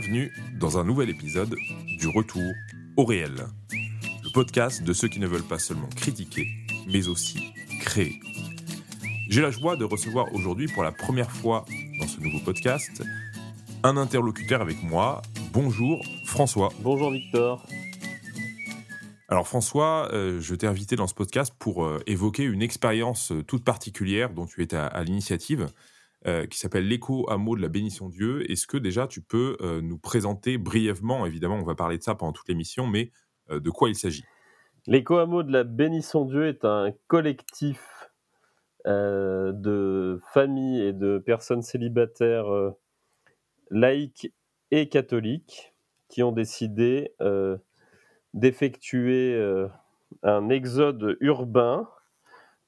bienvenue dans un nouvel épisode du Retour au réel, le podcast de ceux qui ne veulent pas seulement critiquer, mais aussi créer. J'ai la joie de recevoir aujourd'hui pour la première fois dans ce nouveau podcast un interlocuteur avec moi. Bonjour François. Bonjour Victor. Alors François, euh, je t'ai invité dans ce podcast pour euh, évoquer une expérience euh, toute particulière dont tu es à l'initiative. Euh, qui s'appelle L'écho hameau de la bénédiction Dieu. Est-ce que déjà tu peux euh, nous présenter brièvement, évidemment on va parler de ça pendant toute l'émission, mais euh, de quoi il s'agit? L'écho hameau de la bénédiction Dieu est un collectif de familles et de personnes célibataires laïques et catholiques qui ont décidé d'effectuer un exode urbain,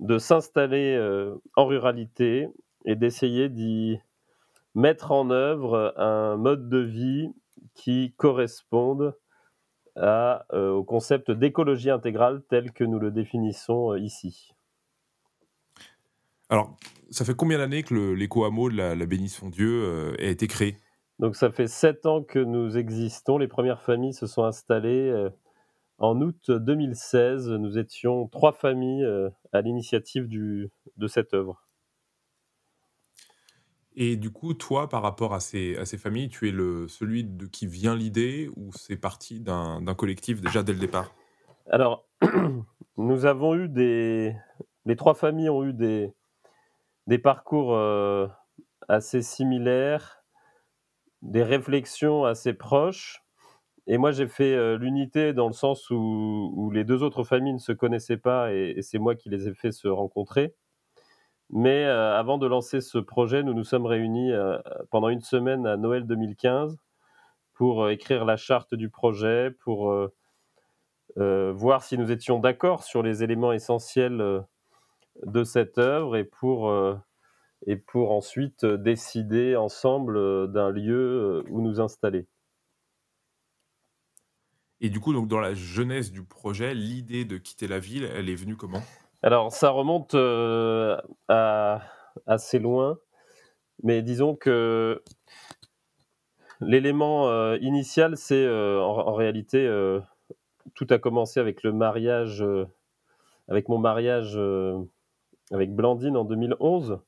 de s'installer en ruralité et d'essayer d'y mettre en œuvre un mode de vie qui corresponde à, euh, au concept d'écologie intégrale tel que nous le définissons euh, ici. Alors, ça fait combien d'années que l'éco-hameau de la, la bénédiction Dieu euh, a été créé? Donc, ça fait sept ans que nous existons. Les premières familles se sont installées en août 2016. Nous étions trois familles à l'initiative de cette œuvre. Et du coup, toi, par rapport à ces, familles, tu es le, celui de qui vient l'idée ou c'est parti d'un collectif déjà dès le départ? Alors, nous avons eu des... Les trois familles ont eu des, des parcours euh, assez similaires, des réflexions assez proches. Et moi, j'ai fait euh, l'unité dans le sens où, les deux autres familles ne se connaissaient pas et c'est moi qui les ai fait se rencontrer. Mais euh, avant de lancer ce projet, nous nous sommes réunis euh, pendant une semaine à Noël 2015 pour euh, écrire la charte du projet, pour voir si nous étions d'accord sur les éléments essentiels de cette œuvre et pour, et pour ensuite décider ensemble d'un lieu où nous installer. Et du coup, donc dans la jeunesse du projet, l'idée de quitter la ville, elle est venue comment? Alors, ça remonte euh, à assez loin, mais disons que l'élément euh, initial, c'est euh, en, réalité, tout a commencé avec le mariage, avec mon mariage avec Blandine en 2011.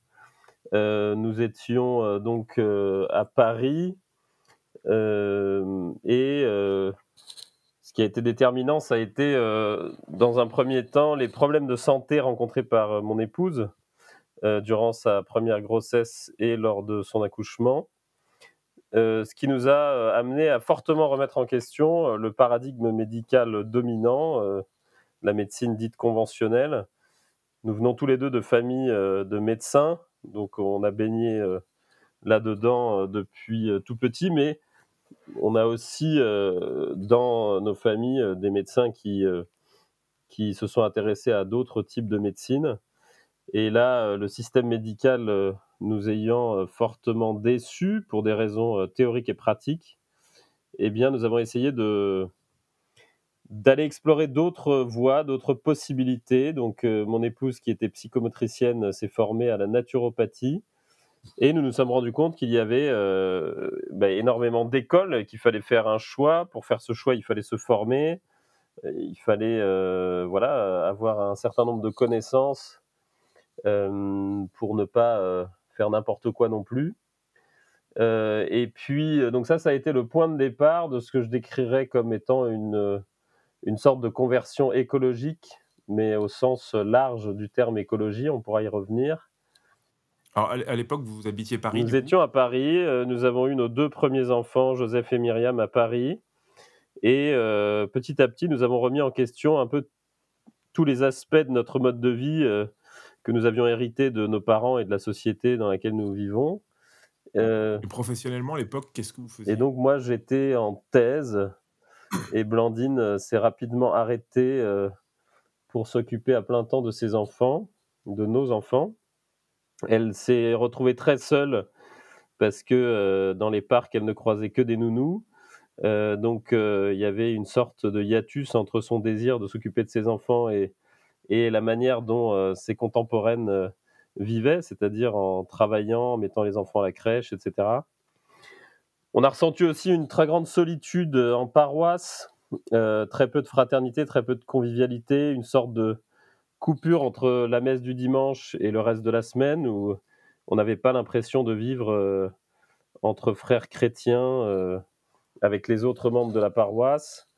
nous étions donc à Paris et qui a été déterminant, ça a été, euh, dans un premier temps, les problèmes de santé rencontrés par euh, mon épouse euh, durant sa première grossesse et lors de son accouchement. ce qui nous a amené à fortement remettre en question le paradigme médical dominant, la médecine dite conventionnelle. Nous venons tous les deux de familles de médecins, donc on a baigné là-dedans depuis tout petit, mais on a aussi euh, dans nos familles euh, des médecins qui, euh, qui se sont intéressés à d'autres types de médecine. Et là, le système médical nous ayant fortement déçus pour des raisons théoriques et pratiques, eh bien, nous avons essayé de d'aller explorer d'autres voies, d'autres possibilités. Donc, mon épouse, qui était psychomotricienne, s'est formée à la naturopathie. Et nous nous sommes rendus compte qu'il y avait euh, bah, énormément d'écoles, qu'il fallait faire un choix. Pour faire ce choix, il fallait se former, il fallait euh, voilà, avoir un certain nombre de connaissances euh, pour ne pas faire n'importe quoi non plus. et puis, donc ça, ça a été le point de départ de ce que je décrirais comme étant une, une sorte de conversion écologique, mais au sens large du terme écologie, on pourra y revenir. Alors, à l'époque, vous habitiez Paris Nous étions à Paris. Euh, nous avons eu nos deux premiers enfants, Joseph et Myriam, à Paris. Et euh, petit à petit, nous avons remis en question un peu tous les aspects de notre mode de vie euh, que nous avions hérité de nos parents et de la société dans laquelle nous vivons. et professionnellement, à l'époque, qu'est-ce que vous faisiez? Et donc, moi, j'étais en thèse. Et Blandine s'est rapidement arrêtée pour s'occuper à plein temps de ses enfants, de nos enfants. Elle s'est retrouvée très seule parce que euh, dans les parcs, elle ne croisait que des nounous. Euh, donc euh, il y avait une sorte de hiatus entre son désir de s'occuper de ses enfants et, la manière dont ses contemporaines vivaient, c'est-à-dire en travaillant, en mettant les enfants à la crèche, etc. On a ressenti aussi une très grande solitude en paroisse, très peu de fraternité, très peu de convivialité, une sorte de coupure entre la messe du dimanche et le reste de la semaine où on n'avait pas l'impression de vivre entre frères chrétiens avec les autres membres de la paroisse?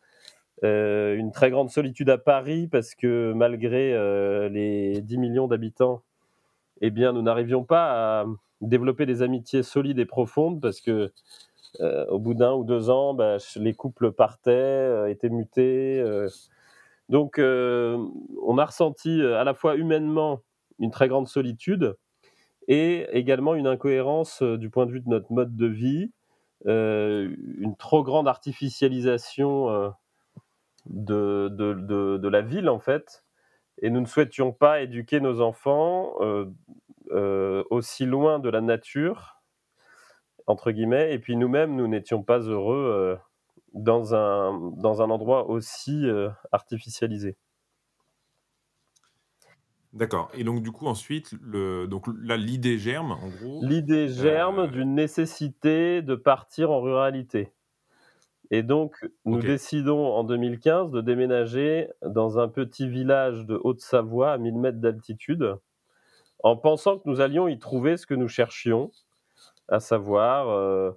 Euh, une très grande solitude à Paris parce que malgré euh, les 10 millions d'habitants, eh bien, nous n'arrivions pas à développer des amitiés solides et profondes parce que euh, au bout d'un ou deux ans, bah, les couples partaient, étaient mutés. Donc, on a ressenti à la fois humainement une très grande solitude et également une incohérence du point de vue de notre mode de vie, une trop grande artificialisation de, la ville, en fait. Et nous ne souhaitions pas éduquer nos enfants euh, euh, aussi loin de la nature, entre guillemets. Et puis nous-mêmes, nous n'étions pas heureux euh, dans, un, dans un endroit aussi artificialisé. D'accord. Et donc, du coup, ensuite, le... donc, là, l'idée germe, en gros. L'idée germe d'une nécessité de partir en ruralité. Et donc, nous décidons en 2015 de déménager dans un petit village de Haute-Savoie à 1000 mètres d'altitude, en pensant que nous allions y trouver ce que nous cherchions, à savoir euh,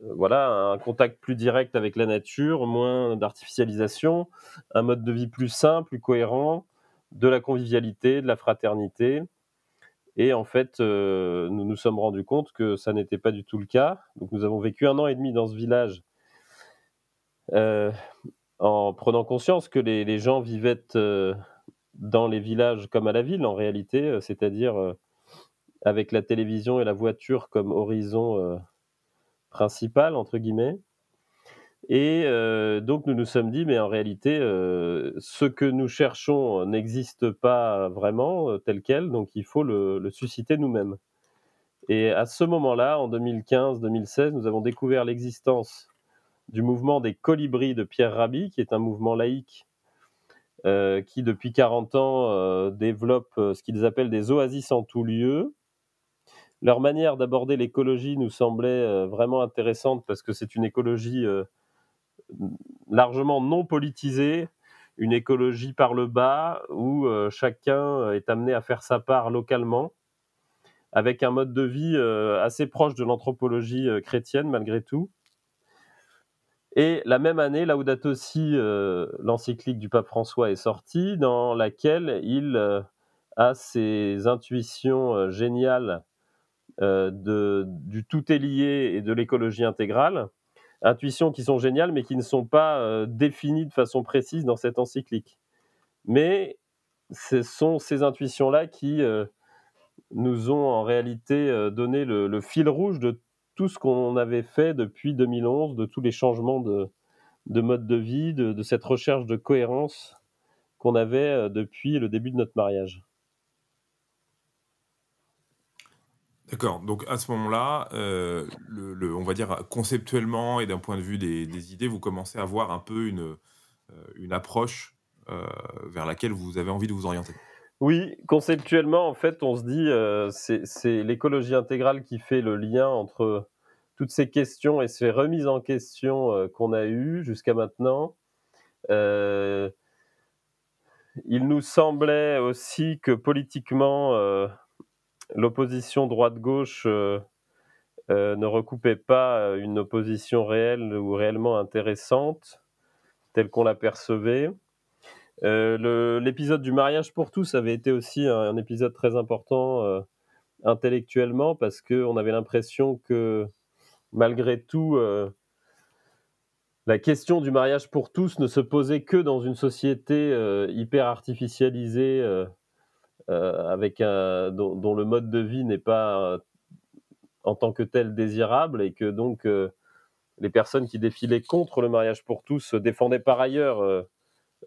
voilà, un contact plus direct avec la nature, moins d'artificialisation, un mode de vie plus simple, plus cohérent, de la convivialité, de la fraternité. Et en fait, euh, nous nous sommes rendus compte que ça n'était pas du tout le cas. Donc nous avons vécu un an et demi dans ce village euh, en prenant conscience que les, gens vivaient euh, dans les villages comme à la ville en réalité, euh, c'est-à-dire avec la télévision et la voiture comme horizon principal, entre guillemets. Et donc nous nous sommes dit, mais en réalité, ce que nous cherchons n'existe pas vraiment tel quel, donc il faut le, susciter nous-mêmes. Et à ce moment-là, en 2015-2016, nous avons découvert l'existence du mouvement des colibris de Pierre Rabhi, qui est un mouvement laïque euh, qui, depuis 40 ans, euh, développe euh, ce qu'ils appellent des oasis en tout lieu. Leur manière d'aborder l'écologie nous semblait vraiment intéressante parce que c'est une écologie largement non politisée, une écologie par le bas où chacun est amené à faire sa part localement, avec un mode de vie assez proche de l'anthropologie chrétienne malgré tout. Et la même année, Laudato aussi, euh, l'encyclique du pape François est sortie, dans laquelle il euh, a ses intuitions euh, géniales de, du tout est lié et de l'écologie intégrale. Intuitions qui sont géniales, mais qui ne sont pas définies de façon précise dans cette encyclique. Mais ce sont ces intuitions-là qui nous ont en réalité donné le, fil rouge de tout ce qu'on avait fait depuis 2011, de tous les changements de, mode de vie, de, cette recherche de cohérence qu'on avait euh, depuis le début de notre mariage. D'accord. Donc à ce moment-là, euh, on va dire conceptuellement et d'un point de vue des, idées, vous commencez à voir un peu une, euh, approche vers laquelle vous avez envie de vous orienter. Oui, conceptuellement, en fait, on se dit, euh, c'est l'écologie intégrale qui fait le lien entre toutes ces questions et ces remises en question euh, qu'on a eues jusqu'à maintenant. Euh, il nous semblait aussi que politiquement, l'opposition droite-gauche ne recoupait pas une opposition réelle ou réellement intéressante, telle qu'on la percevait. Euh, l'épisode du mariage pour tous avait été aussi un, épisode très important euh, intellectuellement parce qu'on avait l'impression que malgré tout, euh, la question du mariage pour tous ne se posait que dans une société hyper artificialisée avec un, dont, le mode de vie n'est pas en tant que tel désirable et que donc les personnes qui défilaient contre le mariage pour tous défendaient par ailleurs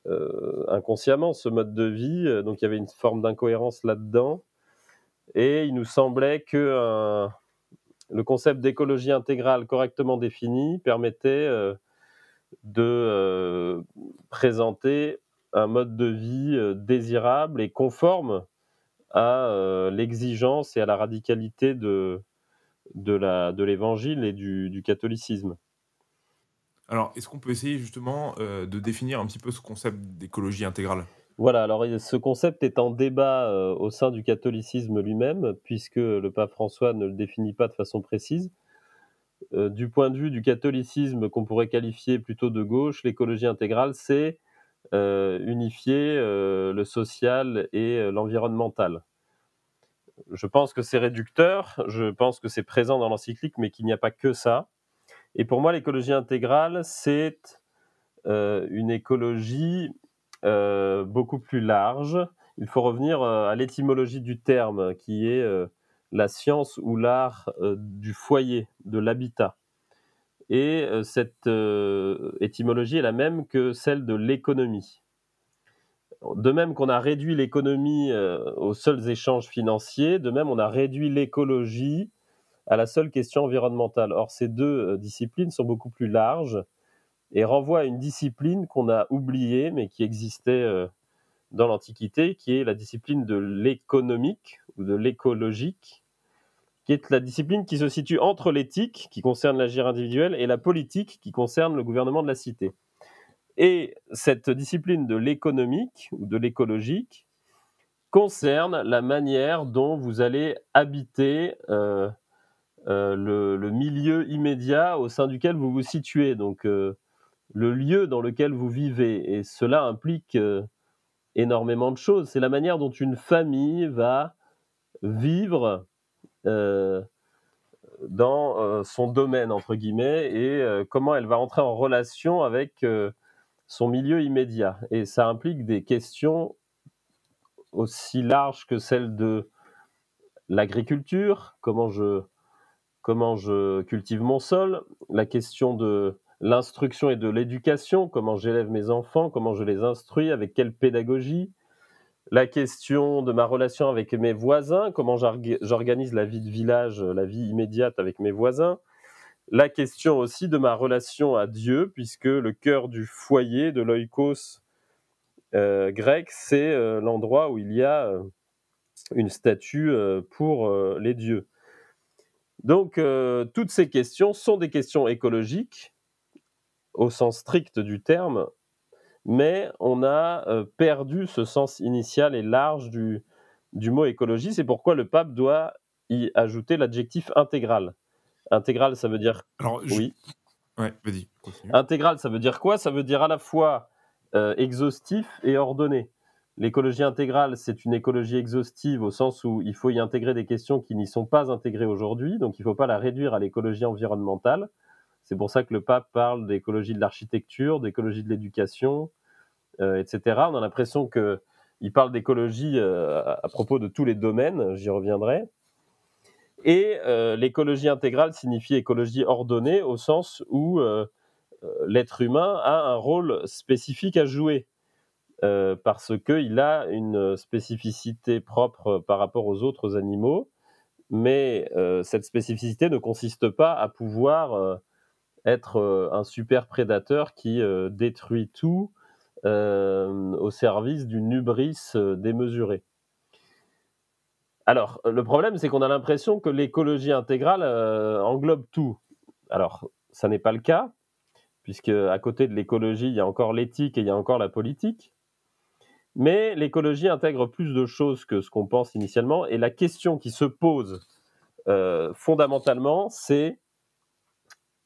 euh, inconsciemment ce mode de vie. Euh, donc il y avait une forme d'incohérence là-dedans. Et il nous semblait que le concept d'écologie intégrale correctement défini permettait euh, de présenter un mode de vie désirable et conforme à l'exigence et à la radicalité de, de l'évangile et du, catholicisme. Alors, est-ce qu'on peut essayer justement euh, de définir un petit peu ce concept d'écologie intégrale? Voilà, alors ce concept est en débat euh, au sein du catholicisme lui-même, puisque le pape François ne le définit pas de façon précise. Euh, du point de vue du catholicisme qu'on pourrait qualifier plutôt de gauche, l'écologie intégrale, c'est unifier le social et l'environnemental je pense que c'est réducteur, je pense que c'est présent dans l'encyclique, mais qu'il n'y a pas que ça. Et pour moi, l'écologie intégrale, c'est euh, une écologie euh, beaucoup plus large. Il faut revenir euh, à l'étymologie du terme, qui est la science ou l'art du foyer, de l'habitat. Et cette étymologie est la même que celle de l'économie. De même qu'on a réduit l'économie euh, aux seuls échanges financiers, de même on a réduit l'écologie à la seule question environnementale. Or, ces deux euh, disciplines sont beaucoup plus larges et renvoient à une discipline qu'on a oubliée, mais qui existait euh, dans l'Antiquité, qui est la discipline de l'économique ou de l'écologique, qui est la discipline qui se situe entre l'éthique, qui concerne l'agir individuel, et la politique, qui concerne le gouvernement de la cité. Et cette discipline de l'économique ou de l'écologique concerne la manière dont vous allez habiter euh, euh, le, milieu immédiat au sein duquel vous vous situez, donc euh, le lieu dans lequel vous vivez. Et cela implique énormément de choses. C'est la manière dont une famille va vivre dans son domaine, entre guillemets, et comment elle va entrer en relation avec son milieu immédiat. Et ça implique des questions aussi larges que celles de l'agriculture, comment je, comment je cultive mon sol, la question de l'instruction et de l'éducation, comment j'élève mes enfants, comment je les instruis, avec quelle pédagogie, la question de ma relation avec mes voisins, comment j'organise la vie de village, la vie immédiate avec mes voisins, la question aussi de ma relation à Dieu, puisque le cœur du foyer de l'oikos euh, grec, c'est euh, l'endroit où il y a euh, une statue pour les dieux. Donc, toutes ces questions sont des questions écologiques, au sens strict du terme, mais on a perdu ce sens initial et large du, du mot écologie. C'est pourquoi le pape doit y ajouter l'adjectif intégral. Intégral, ça veut dire. Alors, Oui. Ouais, vas-y. Intégral, ça veut dire quoi? Ça veut dire à la fois euh, exhaustif et ordonné. L'écologie intégrale, c'est une écologie exhaustive au sens où il faut y intégrer des questions qui n'y sont pas intégrées aujourd'hui, donc il ne faut pas la réduire à l'écologie environnementale. C'est pour ça que le pape parle d'écologie de l'architecture, d'écologie de l'éducation, euh, etc. On a l'impression qu'il parle d'écologie euh, à propos de tous les domaines, j'y reviendrai. Et euh, l'écologie intégrale signifie écologie ordonnée au sens où l'être humain a un rôle spécifique à jouer. parce qu'il a une spécificité propre par rapport aux autres animaux, mais cette spécificité ne consiste pas à pouvoir être un super prédateur qui détruit tout au service d'une hubris démesurée. Alors, le problème, c'est qu'on a l'impression que l'écologie intégrale euh, englobe tout. Alors, ça n'est pas le cas, puisque à côté de l'écologie, il y a encore l'éthique et il y a encore la politique. Mais l'écologie intègre plus de choses que ce qu'on pense initialement. Et la question qui se pose euh, fondamentalement, c'est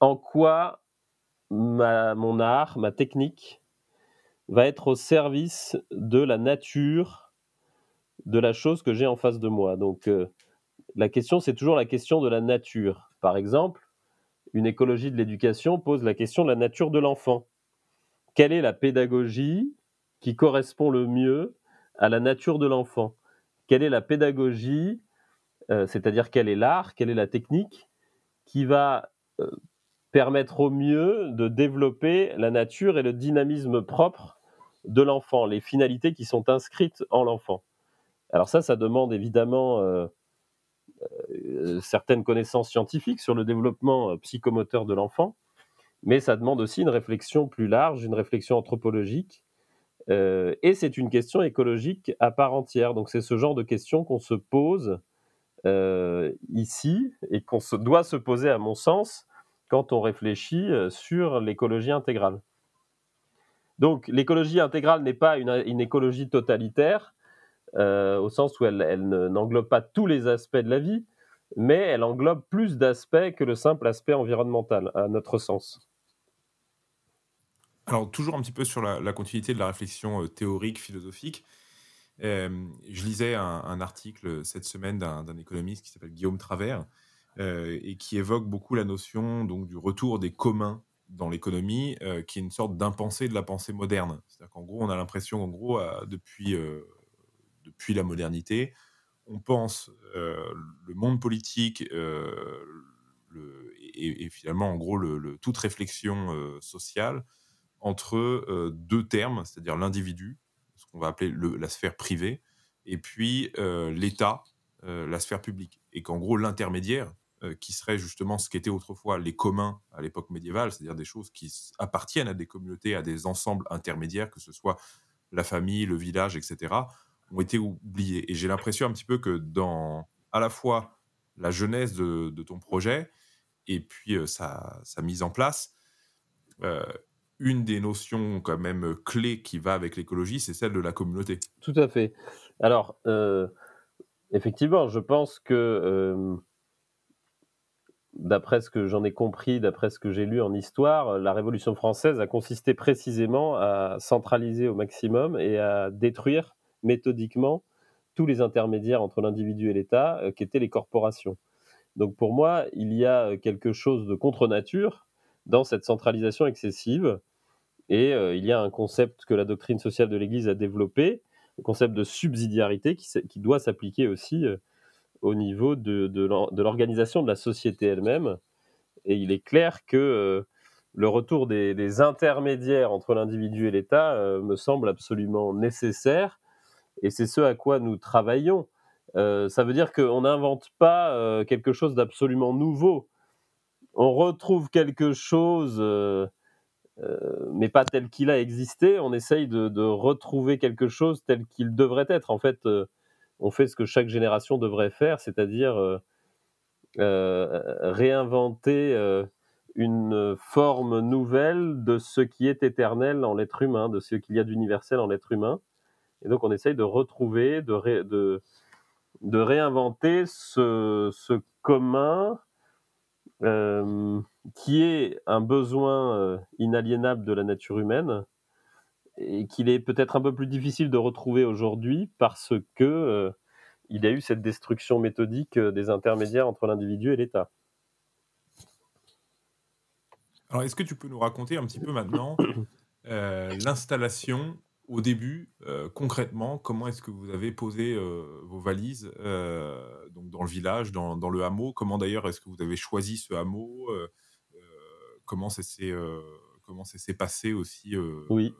en quoi mon art, ma technique, va être au service de la nature de la chose que j'ai en face de moi. Donc euh, la question, c'est toujours la question de la nature. Par exemple, une écologie de l'éducation pose la question de la nature de l'enfant. Quelle est la pédagogie qui correspond le mieux à la nature de l'enfant? Quelle est la pédagogie, euh, c'est-à-dire quel est l'art, quelle est la technique qui va euh, permettre au mieux de développer la nature et le dynamisme propre de l'enfant, les finalités qui sont inscrites en l'enfant alors ça, ça demande évidemment euh, euh, certaines connaissances scientifiques sur le développement euh, psychomoteur de l'enfant, mais ça demande aussi une réflexion plus large, une réflexion anthropologique, et c'est une question écologique à part entière. Donc c'est ce genre de questions qu'on se pose ici et qu'on doit se poser, à mon sens, quand on réfléchit sur l'écologie intégrale. Donc l'écologie intégrale n'est pas une, écologie totalitaire, au sens où elle, n'englobe pas tous les aspects de la vie, mais elle englobe plus d'aspects que le simple aspect environnemental, à notre sens. Alors, toujours un petit peu sur la, continuité de la réflexion euh, théorique, philosophique, euh, je lisais un, article cette semaine d'un économiste qui s'appelle Guillaume Travers euh, et qui évoque beaucoup la notion donc, du retour des communs dans l'économie, qui est une sorte d'impensé de la pensée moderne. C'est-à-dire qu'en gros, on a l'impression qu'en gros, depuis, depuis la modernité, on pense le monde politique et, finalement, en gros, toute réflexion sociale entre deux termes, c'est-à-dire l'individu, ce qu'on va appeler la sphère privée, et puis l'État, la sphère publique. Et qu'en gros, l'intermédiaire, qui serait justement ce qu'étaient autrefois les communs à l'époque médiévale, c'est-à-dire des choses qui appartiennent à des communautés, à des ensembles intermédiaires, que ce soit la famille, le village, etc., ont été oubliés. Et j'ai l'impression un petit peu que dans à la fois la jeunesse de, ton projet et puis sa, sa, mise en place, une des notions quand même clés qui va avec l'écologie, c'est celle de la communauté. Tout à fait. Alors, euh, effectivement, je pense que, euh, d'après ce que j'en ai compris, d'après ce que j'ai lu en histoire, la Révolution française a consisté précisément à centraliser au maximum et à détruire méthodiquement tous les intermédiaires entre l'individu et l'État, euh, qui étaient les corporations. Donc pour moi, il y a quelque chose de contre-nature dans cette centralisation excessive et euh, il y a un concept que la doctrine sociale de l'Église a développé, le concept de subsidiarité qui, qui doit s'appliquer aussi euh, au niveau de, de l'organisation de la société elle-même. Et il est clair que euh, le retour des, intermédiaires entre l'individu et l'État me semble absolument nécessaire. Et c'est ce à quoi nous travaillons. ça veut dire qu'on n'invente pas quelque chose d'absolument nouveau. On retrouve quelque chose euh, mais pas tel qu'il a existé. On essaye de, retrouver quelque chose tel qu'il devrait être. En fait, euh, on fait ce que chaque génération devrait faire, c'est-à-dire euh, réinventer une forme nouvelle de ce qui est éternel en l'être humain, de ce qu'il y a d'universel en l'être humain. Et donc, on essaye de retrouver, de, de, réinventer ce, ce commun qui est un besoin euh, inaliénable de la nature humaine et qu'il est peut-être un peu plus difficile de retrouver aujourd'hui parce que euh, il y a eu cette destruction méthodique euh, des intermédiaires entre l'individu et l'État. Alors, est-ce que tu peux nous raconter un petit peu maintenant l'installation au début, euh, concrètement, comment est-ce que vous avez posé euh, vos valises euh, donc dans le village, dans, dans le hameau? Comment d'ailleurs est-ce que vous avez choisi ce hameau comment ça s'est passé aussi oui.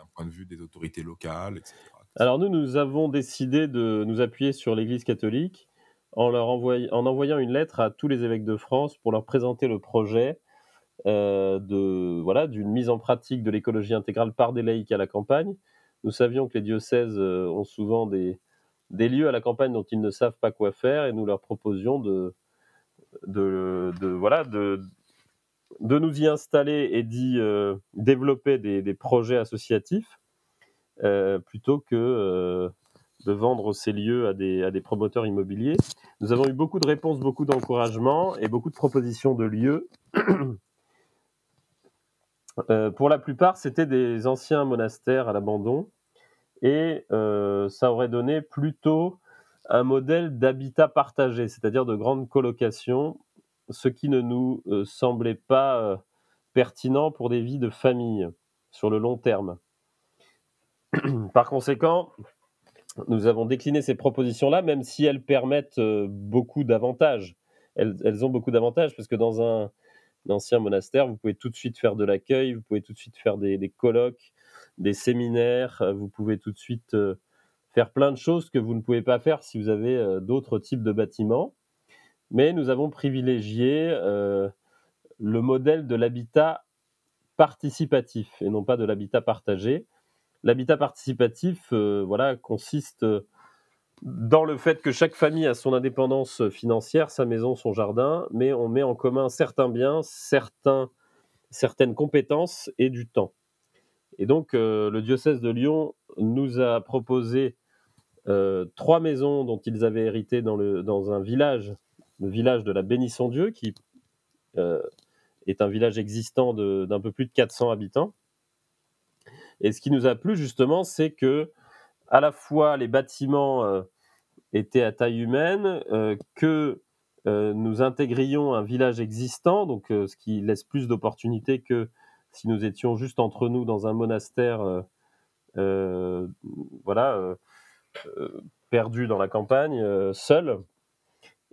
D'un point de vue des autorités locales, etc. Alors nous, nous avons décidé de nous appuyer sur l'Église catholique en leur envoyant, en envoyant une lettre à tous les évêques de France pour leur présenter le projet euh, de voilà d'une mise en pratique de l'écologie intégrale par des laïcs à la campagne. Nous savions que les diocèses euh, ont souvent des, des lieux à la campagne dont ils ne savent pas quoi faire et nous leur proposions de, de, voilà, de, de nous y installer et d'y euh, développer des, projets associatifs plutôt que de vendre ces lieux à des, à des promoteurs immobiliers. Nous avons eu beaucoup de réponses, beaucoup d'encouragements et beaucoup de propositions de lieux. Euh, pour la plupart, c'était des anciens monastères à l'abandon et euh, ça aurait donné plutôt un modèle d'habitat partagé, c'est-à-dire de grande colocation, ce qui ne nous euh, semblait pas pertinent pour des vies de famille sur le long terme. Par conséquent, nous avons décliné ces propositions-là, même si elles permettent beaucoup d'avantages. elles, ont beaucoup d'avantages parce que dans un, d'anciens monastères, vous pouvez tout de suite faire de l'accueil, vous pouvez tout de suite faire des, colloques, des séminaires, euh, vous pouvez tout de suite euh, faire plein de choses que vous ne pouvez pas faire si vous avez euh, d'autres types de bâtiments. Mais nous avons privilégié le modèle de l'habitat participatif et non pas de l'habitat partagé. L'habitat participatif, voilà, consiste dans le fait que chaque famille a son indépendance financière, sa maison, son jardin, mais on met en commun certains biens, certains, certaines compétences et du temps. Et donc, euh, le diocèse de Lyon nous a proposé euh, trois maisons dont ils avaient hérité dans un village, le village de la Bénisson-Dieu, qui euh, est un village existant d'un peu plus de 400 habitants. Et ce qui nous a plu justement, c'est que à la fois les bâtiments euh, étaient à taille humaine, euh, que nous intégrions un village existant, donc ce qui laisse plus d'opportunités que si nous étions juste entre nous dans un monastère, voilà, perdu dans la campagne, seul.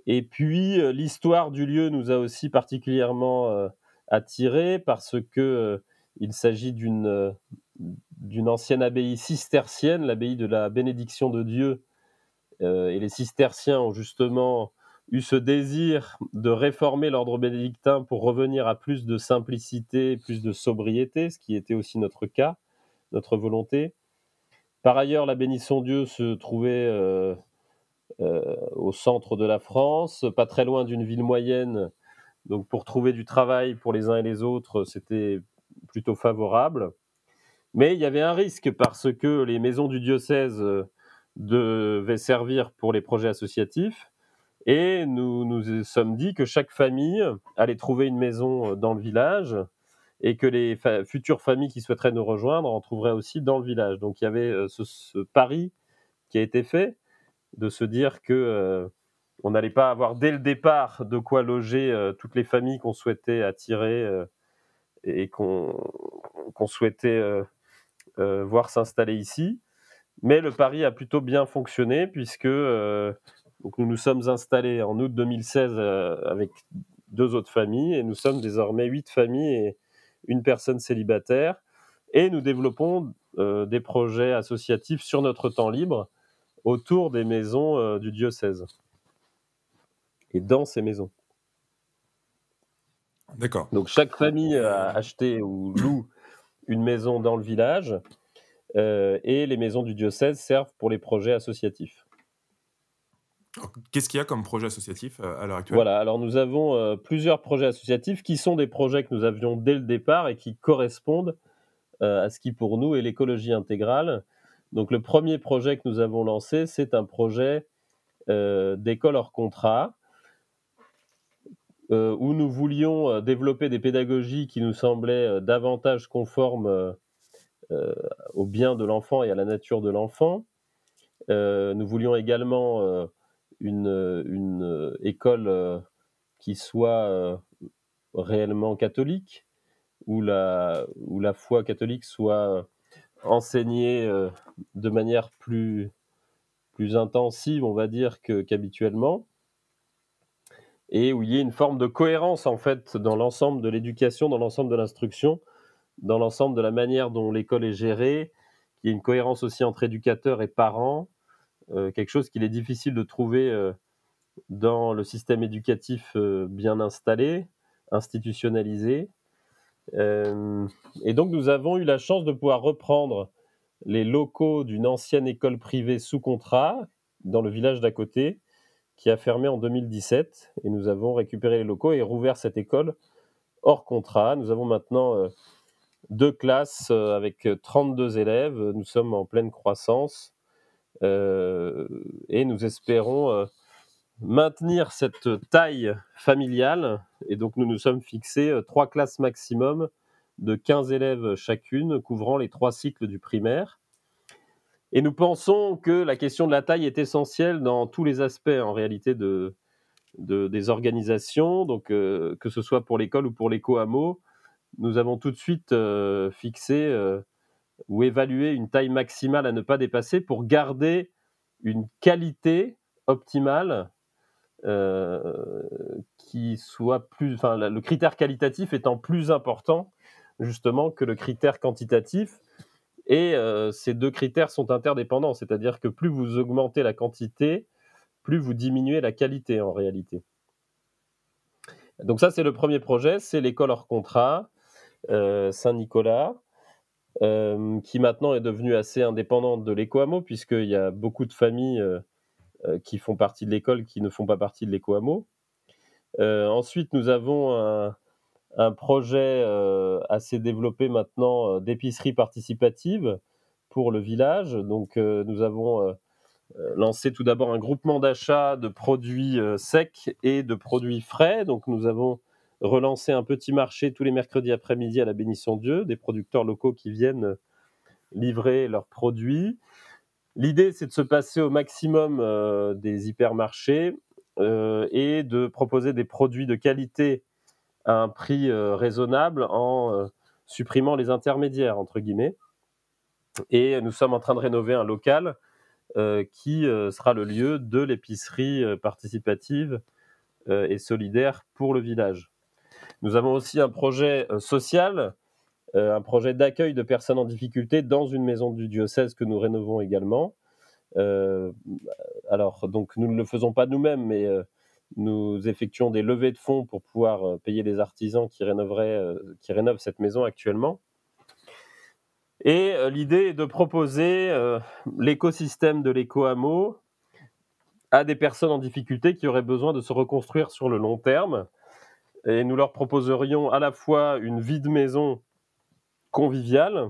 Et puis l'histoire du lieu nous a aussi particulièrement attirés parce que il s'agit d'une ancienne abbaye cistercienne, l'abbaye de la bénédiction de Dieu. Euh, et les cisterciens ont justement eu ce désir de réformer l'ordre bénédictin pour revenir à plus de simplicité, plus de sobriété, ce qui était aussi notre cas, notre volonté. Par ailleurs, la bénédiction Dieu se trouvait euh, euh, au centre de la France, pas très loin d'une ville moyenne. Donc pour trouver du travail pour les uns et les autres, c'était plutôt favorable. Mais il y avait un risque parce que les maisons du diocèse euh, devaient servir pour les projets associatifs. Et nous nous sommes dit que chaque famille allait trouver une maison euh, dans le village et que les futures familles qui souhaiteraient nous rejoindre en trouveraient aussi dans le village. Donc il y avait euh, ce, pari qui a été fait de se dire que on n'allait pas avoir dès le départ de quoi loger toutes les familles qu'on souhaitait attirer et qu'on souhaitait euh, voir s'installer ici. Mais le pari a plutôt bien fonctionné puisque euh, nous nous sommes installés en août 2016 euh, avec deux autres familles et nous sommes désormais huit familles et une personne célibataire. Et nous développons des projets associatifs sur notre temps libre autour des maisons du diocèse et dans ces maisons. D'accord. Donc chaque famille a acheté ou loue une maison dans le village euh, et les maisons du diocèse servent pour les projets associatifs. Qu'est-ce qu'il y a comme projet associatif euh, à l'heure actuelle? Voilà, alors nous avons euh, plusieurs projets associatifs qui sont des projets que nous avions dès le départ et qui correspondent à ce qui pour nous est l'écologie intégrale. Donc le premier projet que nous avons lancé, c'est un projet d'école hors contrat euh, où nous voulions euh, développer des pédagogies qui nous semblaient euh, davantage conformes au bien de l'enfant et à la nature de l'enfant. nous voulions également une, une, école qui soit réellement catholique, où la, où la foi catholique soit enseignée de manière plus, plus intensive, on va dire, qu'habituellement et où il y ait une forme de cohérence en fait dans l'ensemble de l'éducation, dans l'ensemble de l'instruction, dans l'ensemble de la manière dont l'école est gérée, qu'il y ait une cohérence aussi entre éducateurs et parents, euh, quelque chose qu'il est difficile de trouver euh, dans le système éducatif euh, bien installé, institutionnalisé. Et donc nous avons eu la chance de pouvoir reprendre les locaux d'une ancienne école privée sous contrat dans le village d'à côté qui a fermé en 2017 et nous avons récupéré les locaux et rouvert cette école hors contrat. Nous avons maintenant euh, deux classes euh, avec 32 élèves. Nous sommes en pleine croissance euh, et nous espérons maintenir cette taille familiale. Et donc nous nous sommes fixés trois classes maximum de 15 élèves chacune, couvrant les trois cycles du primaire. Et nous pensons que la question de la taille est essentielle dans tous les aspects en réalité de, des organisations, donc euh, que ce soit pour l'école ou pour l'éco-hameau. Nous avons tout de suite euh, fixé euh, ou évalué une taille maximale à ne pas dépasser pour garder une qualité optimale qui soit plus, enfin, le critère qualitatif étant plus important justement que le critère quantitatif. Et euh, ces deux critères sont interdépendants, c'est-à-dire que plus vous augmentez la quantité, plus vous diminuez la qualité en réalité. Donc ça, c'est le premier projet, c'est l'école hors contrat euh, Saint-Nicolas, euh, qui maintenant est devenue assez indépendante de l'éco-hameau, puisqu'il y a beaucoup de familles qui font partie de l'école, qui ne font pas partie de l'éco-hameau. ensuite, nous avons un, projet assez développé maintenant d'épicerie participative pour le village. Donc, nous avons lancé tout d'abord un groupement d'achat de produits secs et de produits frais. Donc, nous avons relancer un petit marché tous les mercredis après-midi à la Bénisson Dieu, des producteurs locaux qui viennent livrer leurs produits. L'idée, c'est de se passer au maximum euh, des hypermarchés euh, et de proposer des produits de qualité à un prix euh, raisonnable en supprimant les intermédiaires, entre guillemets. Et nous sommes en train de rénover un local qui sera le lieu de l'épicerie participative et solidaire pour le village. Nous avons aussi un projet social, un projet d'accueil de personnes en difficulté dans une maison du diocèse que nous rénovons également. Euh, alors, donc, nous ne le faisons pas nous-mêmes, mais nous effectuons des levées de fonds pour pouvoir payer les artisans qui, rénoveraient, qui rénovent cette maison actuellement. Et l'idée est de proposer l'écosystème de l'éco-hameau à des personnes en difficulté qui auraient besoin de se reconstruire sur le long terme et nous leur proposerions à la fois une vie de maison conviviale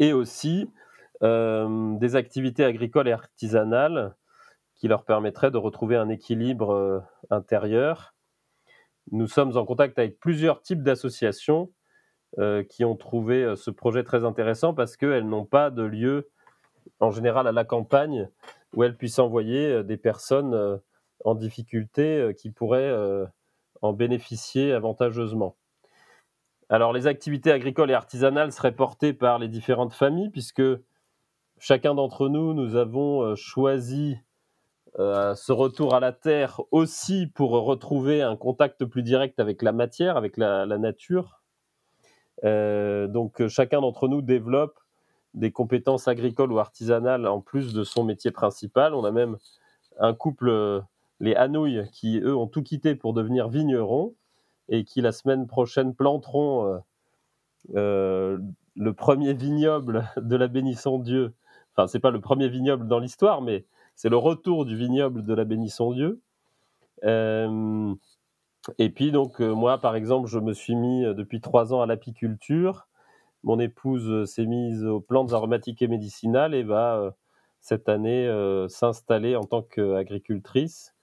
et aussi euh, des activités agricoles et artisanales qui leur permettraient de retrouver un équilibre euh, intérieur. Nous sommes en contact avec plusieurs types d'associations euh, qui ont trouvé ce projet très intéressant parce qu'elles n'ont pas de lieu en général à la campagne où elles puissent envoyer des personnes en difficulté qui pourraient en bénéficier avantageusement. Alors les activités agricoles et artisanales seraient portées par les différentes familles puisque chacun d'entre nous, nous avons euh, choisi euh, ce retour à la terre aussi pour retrouver un contact plus direct avec la matière, avec la, nature. Euh, donc chacun d'entre nous développe des compétences agricoles ou artisanales en plus de son métier principal. On a même un couple les Hanouilles qui, eux, ont tout quitté pour devenir vignerons et qui, la semaine prochaine, planteront euh, euh, le premier vignoble de la Bénisson Dieu. Enfin, c'est pas le premier vignoble dans l'histoire, mais c'est le retour du vignoble de la Bénisson Dieu. Euh, et puis, donc, moi, par exemple, je me suis mis depuis trois ans à l'apiculture. Mon épouse s'est mise aux plantes aromatiques et médicinales et va cette année s'installer en tant qu'agricultrice.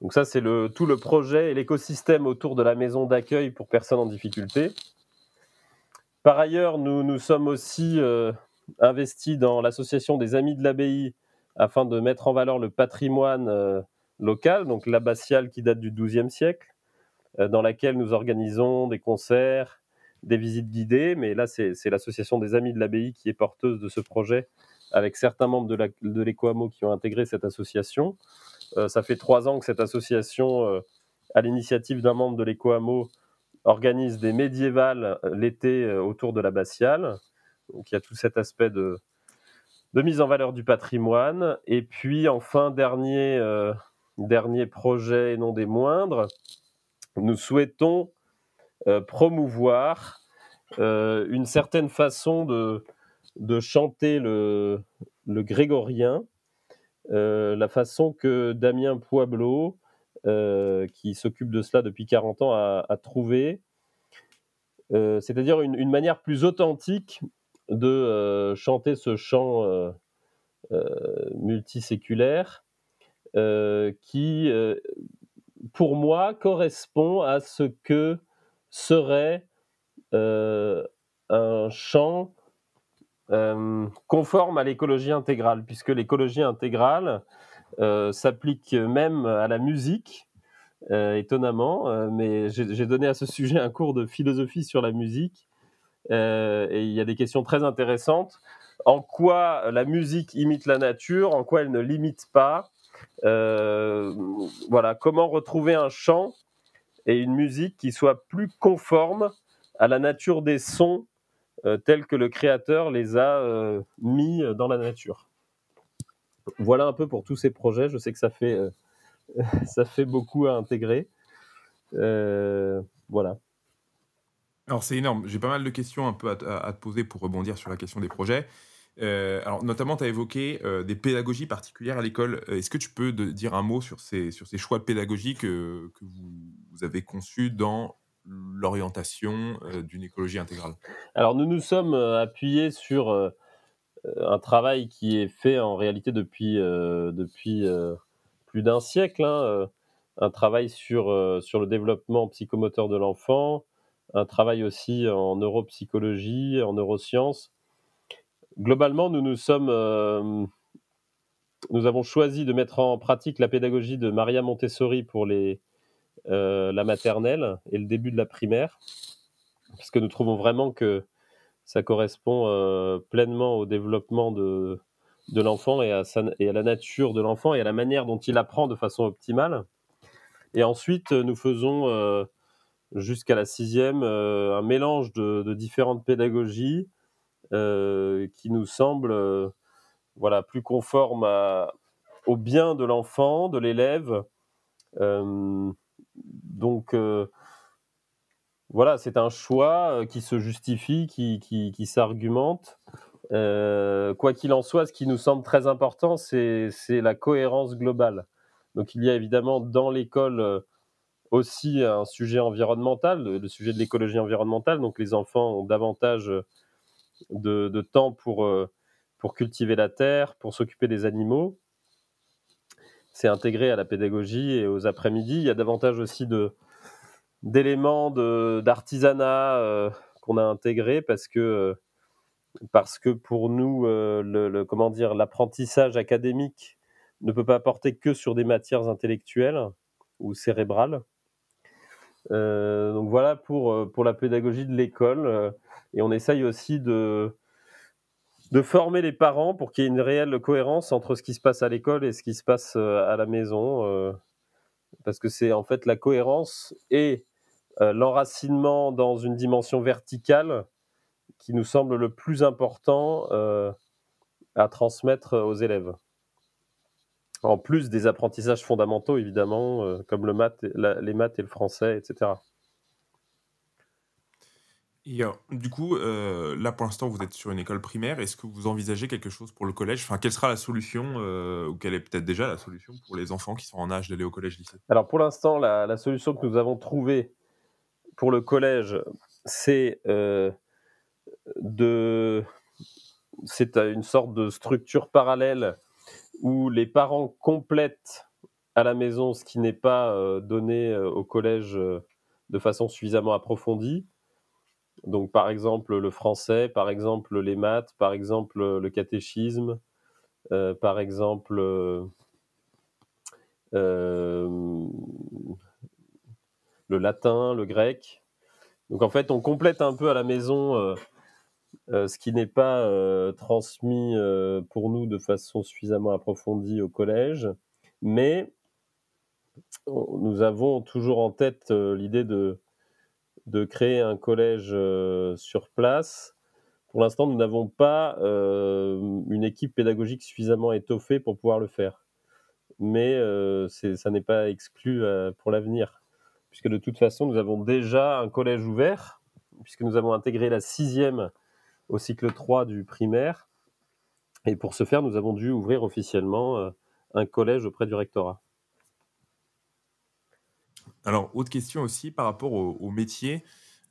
Donc ça, c'est tout le projet et l'écosystème autour de la maison d'accueil pour personnes en difficulté. Par ailleurs, nous nous sommes aussi euh, investis dans l'association des Amis de l'Abbaye afin de mettre en valeur le patrimoine euh, local, donc l'abbatiale qui date du XIIe siècle, dans laquelle nous organisons des concerts, des visites guidées. Mais là, c'est l'association des Amis de l'Abbaye qui est porteuse de ce projet avec certains membres de l'EcoAMO qui ont intégré cette association. Euh, ça fait trois ans que cette association, euh, à l'initiative d'un membre de l'EcoAMO, organise des médiévales euh, l'été autour de l'abbatiale. Donc il y a tout cet aspect de, de mise en valeur du patrimoine. Et puis enfin, dernier, dernier projet et non des moindres, nous souhaitons promouvoir une certaine façon de, de chanter le, grégorien, euh, la façon que Damien Poiblot, euh, qui s'occupe de cela depuis 40 ans, a, trouvé, euh, c'est-à-dire une, manière plus authentique de chanter ce chant multiséculaire qui, pour moi, correspond à ce que serait un chant euh, conforme à l'écologie intégrale, puisque l'écologie intégrale euh, s'applique même à la musique, euh, étonnamment, mais j'ai donné à ce sujet un cours de philosophie sur la musique, et il y a des questions très intéressantes. En quoi la musique imite la nature, en quoi elle ne l'imite pas? Voilà, comment retrouver un chant et une musique qui soit plus conforme à la nature des sons euh, tels que le créateur les a euh, mis dans la nature. Voilà un peu pour tous ces projets. Je sais que ça fait, euh, ça fait beaucoup à intégrer. voilà. Alors c'est énorme. J'ai pas mal de questions un peu à, te poser pour rebondir sur la question des projets. alors, notamment, tu as évoqué des pédagogies particulières à l'école. Est-ce que tu peux dire un mot sur ces, sur ces choix que, que vous, avez conçus dans l'orientation d'une écologie intégrale Alors, nous nous sommes appuyés sur un travail qui est fait en réalité depuis, depuis plus d'un siècle. Hein, un travail sur, sur le développement psychomoteur de l'enfant, un travail aussi en neuropsychologie, en neurosciences. Globalement, nous nous sommes, nous avons choisi de mettre en pratique la pédagogie de Maria Montessori pour les, la maternelle et le début de la primaire, parce que nous trouvons vraiment que ça correspond pleinement au développement de, de l'enfant et, et, à la nature de l'enfant et à la manière dont il apprend de façon optimale. Et ensuite, nous faisons euh, jusqu'à la sixième euh, un mélange de, différentes pédagogies euh, qui nous semblent voilà, plus conformes au bien de l'enfant, de l'élève. Donc, voilà, c'est un choix qui se justifie, qui, qui, s'argumente. quoi qu'il en soit, ce qui nous semble très important, c'est la cohérence globale. Donc il y a évidemment dans l'école euh, aussi un sujet environnemental, le, sujet de l'écologie environnementale. Donc les enfants ont davantage euh, de, temps pour, euh, pour cultiver la terre, pour s'occuper des animaux. C'est intégré à la pédagogie et aux après-midi. Il y a davantage aussi de, d'éléments d'artisanat qu'on a intégrés parce que, parce que pour nous, le, comment dire, l'apprentissage académique ne peut pas porter que sur des matières intellectuelles ou cérébrales. Euh, donc voilà pour, euh, pour la pédagogie de l'école. Euh, et on essaye aussi de, de former les parents pour qu'il y ait une réelle cohérence entre ce qui se passe à l'école et ce qui se passe à la maison. parce que c'est en fait la cohérence et l'enracinement dans une dimension verticale qui nous semble le plus important à transmettre aux élèves. En plus des apprentissages fondamentaux, évidemment, euh, comme les maths et le français, etc. Du coup, euh, là pour l'instant, vous êtes sur une école primaire. Est-ce que vous envisagez quelque chose pour le collège? Enfin, quelle sera la solution, euh, ou quelle est peut-être déjà la solution pour les enfants qui sont en âge d'aller au collège-lycée Alors pour l'instant, la, solution que nous avons trouvée pour le collège, c'est de, c'est une sorte de structure parallèle où les parents complètent à la maison ce qui n'est pas euh, donné euh, au collège euh, de façon suffisamment approfondie. Donc par exemple le français, par exemple les maths, par exemple le catéchisme, par exemple le latin, le grec. Donc en fait on complète un peu à la maison euh, ce qui n'est pas euh, transmis euh, pour nous de façon suffisamment approfondie au collège, mais nous avons toujours en tête l'idée de, de créer un collège sur place. Pour l'instant, nous n'avons pas une équipe pédagogique suffisamment étoffée pour pouvoir le faire. Mais ça n'est pas exclu pour l'avenir, puisque de toute façon, nous avons déjà un collège ouvert, puisque nous avons intégré la sixième au cycle 3 du primaire. Et pour ce faire, nous avons dû ouvrir officiellement euh, un collège auprès du rectorat. Alors, autre question aussi par rapport au, métier.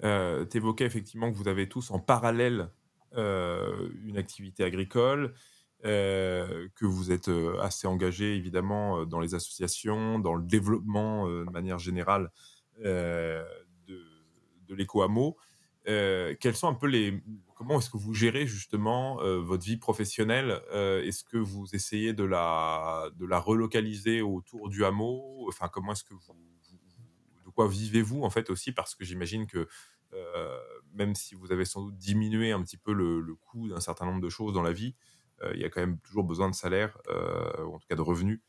Euh, tu évoquais effectivement que vous avez tous en parallèle euh, une activité agricole, que vous êtes assez engagé évidemment dans les associations, dans le développement de manière générale de, l'éco-hameau. quels sont un peu les, comment est-ce que vous gérez justement euh, votre vie professionnelle? Euh, Est-ce que vous essayez de la, de la relocaliser autour du hameau? Enfin, comment est-ce que vous, vivez-vous en fait aussi Parce que j'imagine que euh, même si vous avez sans doute diminué un petit peu le, coût d'un certain nombre de choses dans la vie, il y a quand même toujours besoin de salaire, ou en tout cas de revenus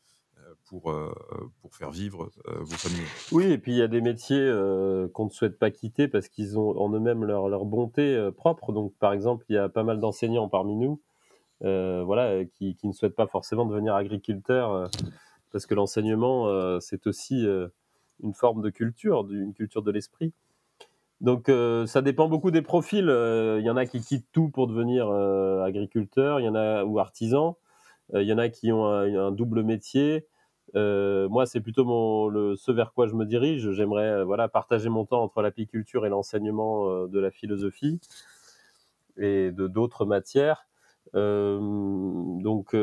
pour, euh, pour faire vivre euh, vos familles. Oui, et puis il y a des métiers euh, qu'on ne souhaite pas quitter parce qu'ils ont en eux-mêmes leur, leur bonté propre. Donc, par exemple, il y a pas mal d'enseignants parmi nous voilà, qui, ne souhaitent pas forcément devenir agriculteurs parce que l'enseignement, c'est aussi une forme de culture, une culture de l'esprit. Donc ça dépend beaucoup des profils. Il y en a qui quittent tout pour devenir agriculteur, il y en a ou artisan. Il y en a qui ont un, double métier. moi, c'est plutôt mon, ce vers quoi je me dirige. J'aimerais voilà partager mon temps entre l'apiculture et l'enseignement de la philosophie et de d'autres matières. donc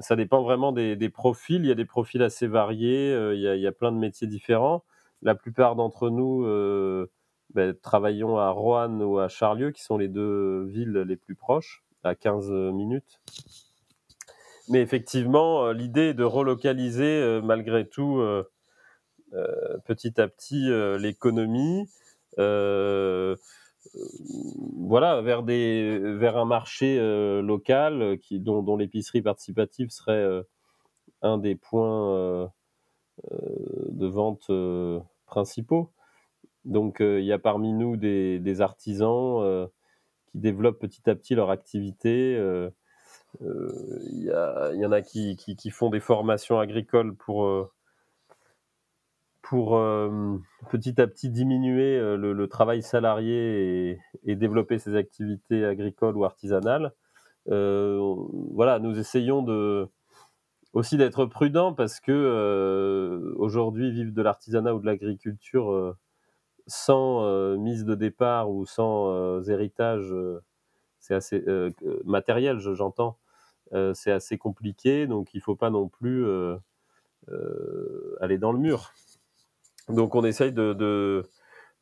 ça dépend vraiment des, profils. Il y a des profils assez variés. il, y a, plein de métiers différents. La plupart d'entre nous ben, travaillons à Roanne ou à Charlieu, qui sont les deux villes les plus proches, à 15 minutes. Mais effectivement, euh, l'idée est de relocaliser euh, malgré tout euh, petit à petit l'économie. Voilà, vers, des, vers un marché local qui, dont, dont l'épicerie participative serait un des points de vente principaux. Donc, il y a parmi nous des, artisans qui développent petit à petit leur activité. Il y, en a qui, font des formations agricoles pour, pour petit à petit diminuer le, travail salarié et, développer ses activités agricoles ou artisanales. voilà, nous essayons aussi d'être prudents parce que aujourd'hui, vivre de l'artisanat ou de l'agriculture sans euh, mise de départ ou sans euh, héritage, euh, c'est assez matériel, j'entends. c'est assez compliqué, donc il ne faut pas non plus aller dans le mur. Donc on essaye de,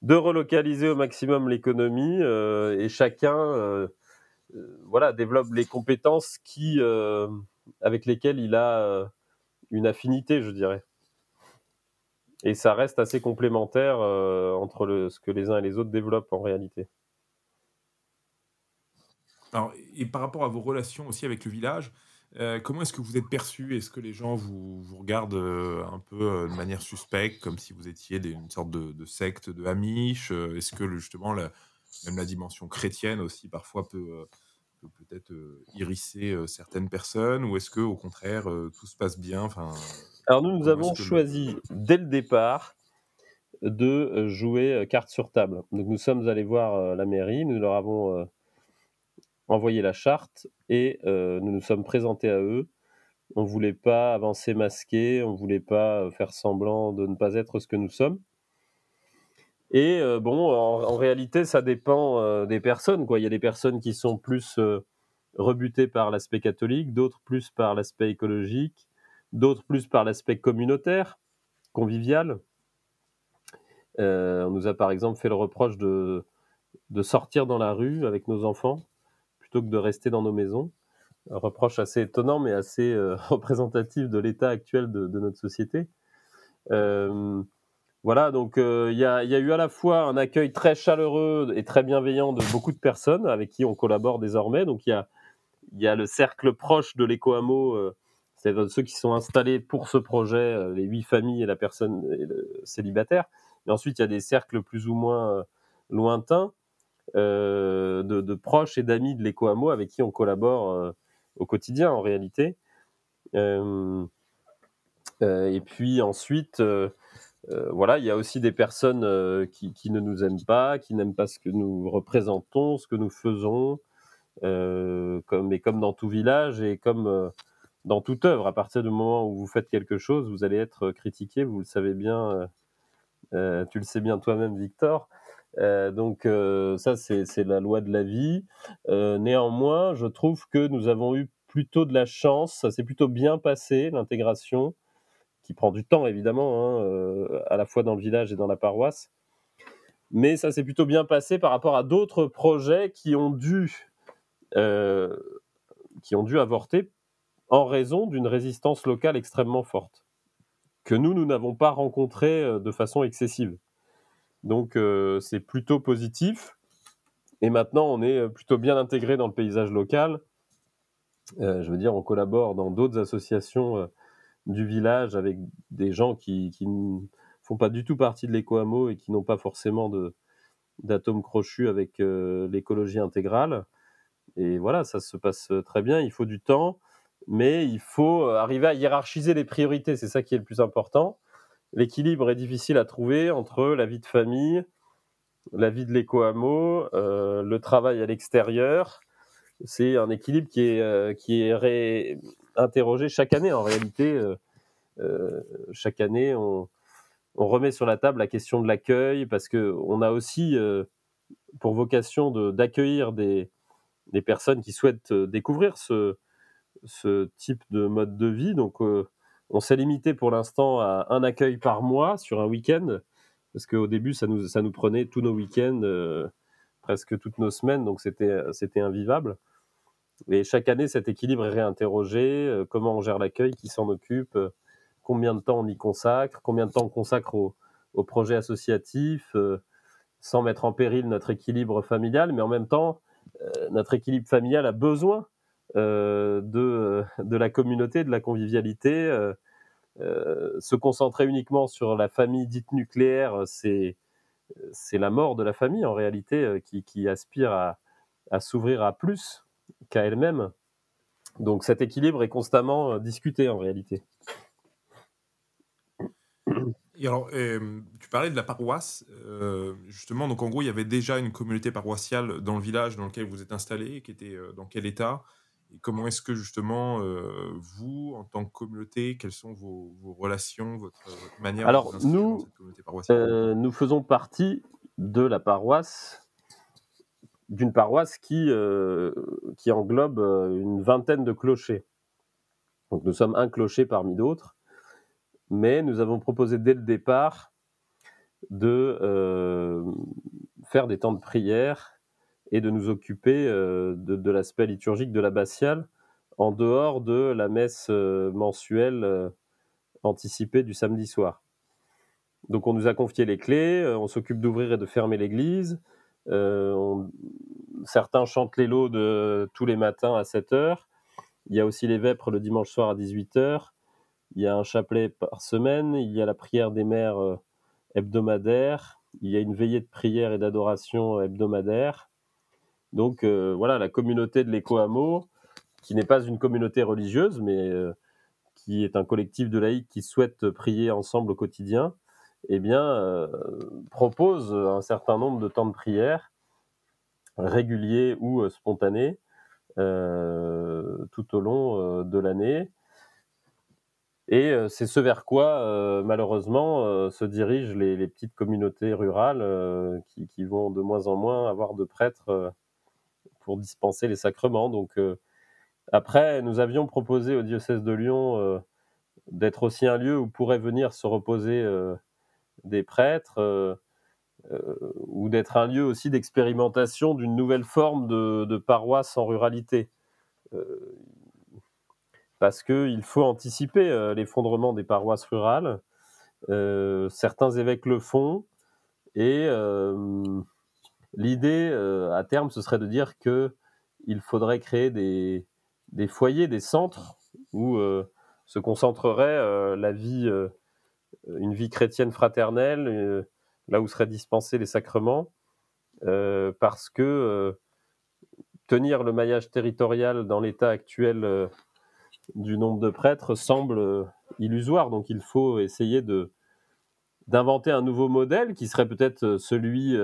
relocaliser au maximum l'économie et chacun voilà, développe les compétences qui, avec lesquelles il a une affinité, je dirais. Et ça reste assez complémentaire euh, entre ce que les uns et les autres développent en réalité. Alors, et par rapport à vos relations aussi avec le village, euh, comment est-ce que vous êtes perçu? Est-ce que les gens vous, vous regardent euh, un peu de manière suspecte, comme si vous étiez une sorte de, secte de Hamish Est-ce que justement, même la dimension chrétienne aussi parfois peut, peut peut-être irisser certaines personnes? Ou est-ce que au contraire, tout se passe bien? Enfin, alors nous, nous avons choisi dès le départ de euh, jouer euh, carte sur table. Donc nous sommes allés voir euh, la mairie, nous leur avons envoyé la charte et nous nous sommes présentés à eux. On ne voulait pas avancer masqué, on ne voulait pas faire semblant de ne pas être ce que nous sommes. Et bon, en, réalité, ça dépend des personnes. Il y a des personnes qui sont plus rebutées par l'aspect catholique, d'autres plus par l'aspect écologique, d'autres plus par l'aspect communautaire, convivial. Euh, on nous a par exemple fait le reproche de, de sortir dans la rue avec nos enfants plutôt que de rester dans nos maisons. Un reproche assez étonnant mais assez euh, représentatif de l'état actuel de, notre société. Euh, voilà, donc il y, a, eu à la fois un accueil très chaleureux et très bienveillant de beaucoup de personnes avec qui on collabore désormais. Donc il y a, le cercle proche de l'éco-hameau c'est ceux qui sont installés pour ce projet, euh, les huit familles et la personne célibataire. Et ensuite, il y a des cercles plus ou moins euh, lointains euh, de, proches et d'amis de l'éco-hameau avec qui on collabore au quotidien en réalité. et puis ensuite, voilà, il y a aussi des personnes qui, qui, ne nous aiment pas, qui n'aiment pas ce que nous représentons, ce que nous faisons. comme, mais comme dans tout village et comme dans toute œuvre, à partir du moment où vous faites quelque chose, vous allez être critiqué, vous le savez bien, euh, euh, tu le sais bien toi-même, Victor. Euh, donc ça, c'est la loi de la vie. néanmoins, je trouve que nous avons eu plutôt de la chance, ça s'est plutôt bien passé, l'intégration, qui prend du temps évidemment, hein, à la fois dans le village et dans la paroisse. Mais ça s'est plutôt bien passé par rapport à d'autres projets qui ont dû, qui ont dû avorter en raison d'une résistance locale extrêmement forte, que nous, nous n'avons pas rencontrée euh, de façon excessive. Donc euh, c'est plutôt positif. Et maintenant, on est euh, plutôt bien intégré dans le paysage local. je veux dire, on collabore dans d'autres associations du village avec des gens qui, ne font pas du tout partie de l'éco-hameau et qui n'ont pas forcément d'atomes crochus avec l'écologie intégrale. Et voilà, ça se passe très bien. Il faut du temps mais il faut euh, arriver à hiérarchiser les priorités, c'est ça qui est le plus important. L'équilibre est difficile à trouver entre la vie de famille, la vie de l'éco-hameau, le travail à l'extérieur. C'est un équilibre qui est, qui est réinterrogé chaque année. En réalité, chaque année, on, remet sur la table la question de l'accueil parce qu'on a aussi pour vocation d'accueillir des, des, personnes qui souhaitent découvrir ce, ce type de mode de vie. Donc, on s'est limité pour l'instant à un accueil par mois sur un week-end, parce qu'au début, ça nous, ça nous prenait tous nos week-ends, euh, presque toutes nos semaines, donc c'était, invivable. Et chaque année, cet équilibre est réinterrogé. Euh, comment on gère l'accueil, qui s'en occupe, euh, combien de temps on y consacre, combien de temps on consacre au, au projet associatif, sans mettre en péril notre équilibre familial, mais en même temps, notre équilibre familial a besoin de, de, la communauté, de la convivialité. Euh, euh, se concentrer uniquement sur la famille dite nucléaire, c'est c'est la mort de la famille en réalité qui, qui aspire à, à s'ouvrir à plus qu'à elle-même. Donc cet équilibre est constamment discuté en réalité. Alors, tu parlais de la paroisse, justement, donc en gros, il y avait déjà une communauté paroissiale dans le village dans lequel vous êtes installé, qui était dans quel état? Et comment est-ce que justement, euh, vous, en tant que communauté, quelles sont vos, relations, votre, manière Alors, de nous, dans cette communauté paroissiale? euh, nous faisons partie de la paroisse, d'une paroisse qui, euh, qui englobe une vingtaine de clochers. Donc nous sommes un clocher parmi d'autres, mais nous avons proposé dès le départ de faire des temps de prière et de nous occuper euh, de, l'aspect liturgique de l'abbatiale en dehors de la messe euh, mensuelle euh, anticipée du samedi soir. Donc on nous a confié les clés, on s'occupe d'ouvrir et de fermer l'église. certains chantent les lots tous les matins à 7 heures. Il y a aussi les vêpres le dimanche soir à 18 heures. Il y a un chapelet par semaine. Il y a la prière des mères hebdomadaire. Il y a une veillée de prière et d'adoration hebdomadaire. Donc euh, voilà, la communauté de l'éco-hameau, qui n'est pas une communauté religieuse, mais euh, qui est un collectif de laïcs qui souhaitent prier ensemble au quotidien, eh bien, euh, propose un certain nombre de temps de prière, réguliers ou spontanés, tout au long de l'année. Et c'est ce vers quoi, malheureusement, se dirigent les, petites communautés rurales qui, qui, vont de moins en moins avoir de prêtres pour dispenser les sacrements. Donc euh, après, nous avions proposé au diocèse de Lyon euh, d'être aussi un lieu où pourraient venir se reposer euh, des prêtres. ou d'être un lieu aussi d'expérimentation d'une nouvelle forme de, paroisse en ruralité. parce qu'il faut anticiper l'effondrement des paroisses rurales. certains évêques le font et L'idée, euh, à terme, ce serait de dire que il faudrait créer des, foyers, des centres où euh, se concentrerait euh, la vie, une vie chrétienne fraternelle, là où seraient dispensés les sacrements, parce que tenir le maillage territorial dans l'état actuel du nombre de prêtres semble illusoire. Donc il faut essayer de d'inventer un nouveau modèle qui serait peut-être celui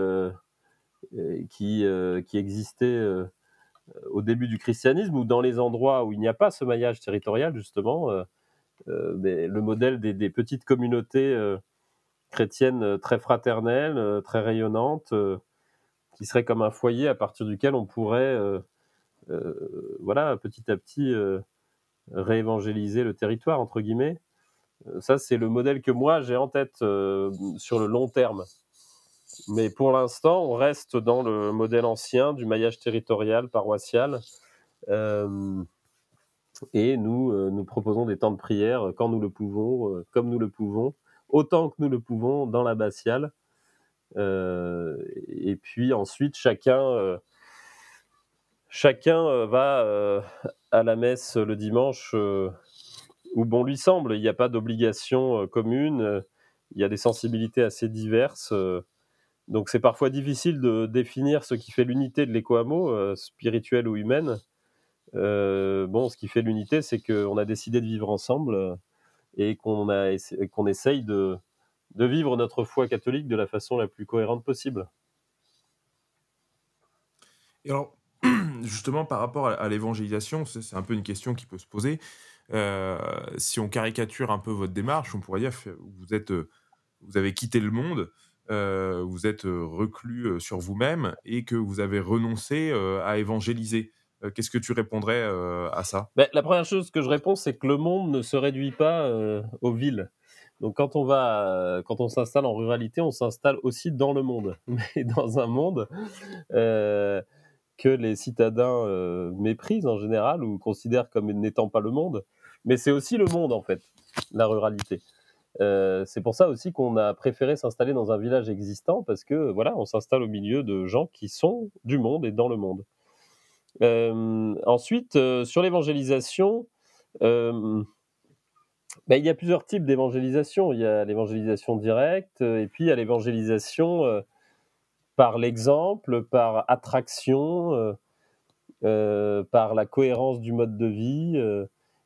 qui, euh, qui existait euh, au début du christianisme ou dans les endroits où il n'y a pas ce maillage territorial, justement, mais le modèle des, petites communautés chrétiennes très fraternelles, très rayonnantes, qui serait comme un foyer à partir duquel on pourrait, voilà, petit à petit réévangéliser le territoire, entre guillemets. Ça, c'est le modèle que moi j'ai en tête sur le long terme. Mais pour l'instant, on reste dans le modèle ancien du maillage territorial paroissial. Euh, et nous, euh, nous proposons des temps de prière quand nous le pouvons, euh, comme nous le pouvons, autant que nous le pouvons dans l'abbatiale. et puis ensuite, chacun, chacun va à la messe le dimanche où bon lui semble. Il n'y a pas d'obligation commune. Il y a des sensibilités assez diverses. Donc c'est parfois difficile de définir ce qui fait l'unité de l'éco-hameau, euh, spirituelle ou humaine. Euh, bon, ce qui fait l'unité, c'est qu'on a décidé de vivre ensemble euh, et qu'on qu'on essaye de, de, vivre notre foi catholique de la façon la plus cohérente possible. Et alors, justement, par rapport à, l'évangélisation, c'est un peu une question qui peut se poser. Si on caricature un peu votre démarche, on pourrait dire que vous, êtes, vous avez quitté le monde, euh, vous êtes reclus sur vous-même et que vous avez renoncé à évangéliser. Qu'est-ce que tu répondrais à ça? Ben, La première chose que je réponds, c'est que le monde ne se réduit pas aux villes. Donc quand on va, quand on s'installe en ruralité, on s'installe aussi dans le monde, mais dans un monde euh, que les citadins euh, méprisent en général ou considèrent comme n'étant pas le monde. Mais c'est aussi le monde en fait, la ruralité. Euh, c'est pour ça aussi qu'on a préféré s'installer dans un village existant parce que voilà, on s'installe au milieu de gens qui sont du monde et dans le monde. ensuite, sur l'évangélisation, ben, il y a plusieurs types d'évangélisation. Il y a l'évangélisation directe, euh, et puis il y a l'évangélisation euh, par l'exemple, par attraction, euh, par la cohérence du mode de vie.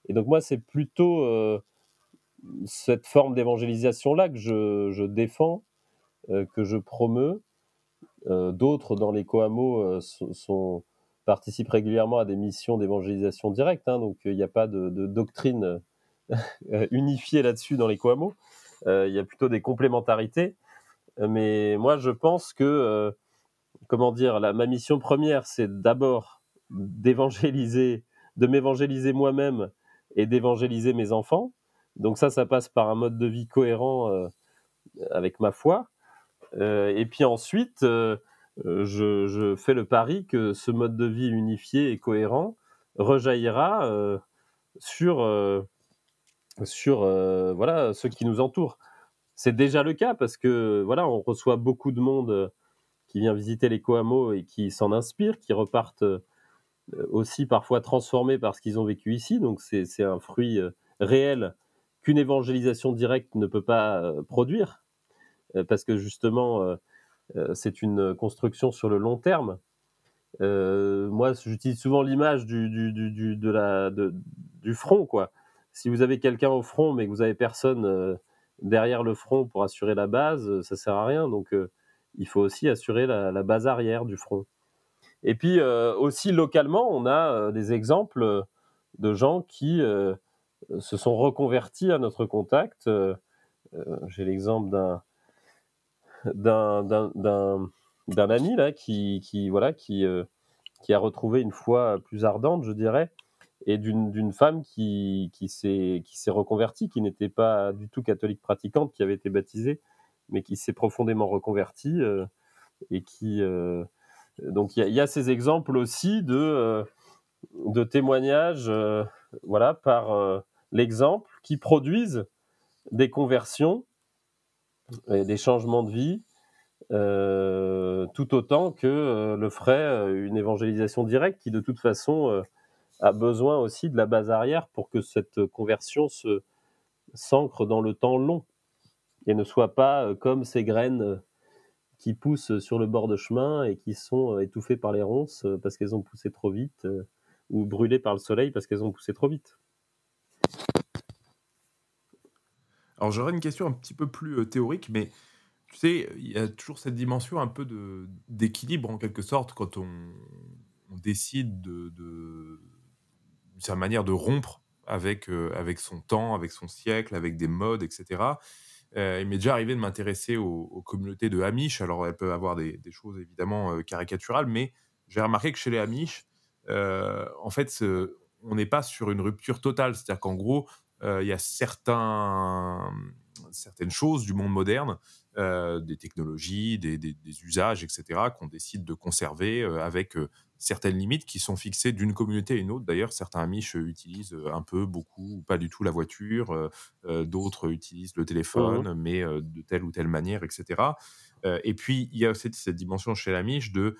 et donc moi, c'est plutôt cette forme d'évangélisation-là que je, défends, que je promeux. D'autres dans les Coamo sont, participent régulièrement à des missions d'évangélisation directe, hein, donc il n'y a pas de, doctrine euh, unifié là-dessus dans les Coamo. Euh, il y a plutôt des complémentarités. Mais moi, je pense que, euh, comment dire, ma mission première, c'est d'abord d'évangéliser, de m'évangéliser moi-même et d'évangéliser mes enfants. Donc ça, ça passe par un mode de vie cohérent avec ma foi. et puis ensuite, je, je, fais le pari que ce mode de vie unifié et cohérent rejaillira sur sur euh, voilà ceux qui nous entourent. C'est déjà le cas parce que voilà, on reçoit beaucoup de monde euh, qui vient visiter les Coamo et qui s'en inspire, qui repartent euh, aussi parfois transformés par ce qu'ils ont vécu ici. Donc c'est un fruit réel qu'une évangélisation directe ne peut pas produire parce que justement c'est une construction sur le long terme. moi, j'utilise souvent l'image du, du, du, de la, du front, quoi si vous avez quelqu'un au front mais que vous avez personne euh, derrière le front pour assurer la base, euh, ça sert à rien. Donc euh, il faut aussi assurer la, base arrière du front. Et puis aussi localement, on a des exemples de gens qui se sont reconvertis à notre contact. J'ai l'exemple d'un d'un ami là qui, qui voilà qui qui a retrouvé une foi plus ardente, je dirais, et d'une femme qui, qui s'est reconvertie, qui n'était pas du tout catholique pratiquante, qui avait été baptisée, mais qui s'est profondément reconvertie euh, et qui euh, donc il y, a ces exemples aussi de euh, de témoignages voilà par l'exemple qui produisent des conversions et des changements de vie tout autant que le ferait une évangélisation directe qui de toute façon a besoin aussi de la base arrière pour que cette conversion s'ancre dans le temps long et ne soit pas euh, comme ces graines euh, qui poussent sur le bord de chemin et qui sont euh, étouffées par les ronces parce qu'elles ont poussé trop vite ou brûlées par le soleil parce qu'elles ont poussé trop vite. Alors j'aurais une question un petit peu plus théorique, mais tu sais, il y a toujours cette dimension un peu d'équilibre en quelque sorte quand on, décide de sa manière de rompre avec, euh, avec son temps, avec son siècle, avec des modes, etc. Euh, il m'est déjà arrivé de m'intéresser aux, communautés de Amish. Alors, elles peuvent avoir des, choses évidemment euh, caricaturales, mais j'ai remarqué que chez les Amish, en fait, on n'est pas sur une rupture totale. C'est-à-dire qu'en gros, il y a certains, certaines choses du monde moderne, des technologies, des, des, usages, etc., qu'on décide de conserver avec certaines limites qui sont fixées d'une communauté à une autre. D'ailleurs, certains Amish utilisent euh, un peu, beaucoup, ou pas du tout la voiture. Euh, euh, d'autres utilisent le téléphone, mmh mais de telle ou telle manière, etc. et puis, il y a aussi cette dimension chez l'Amish de,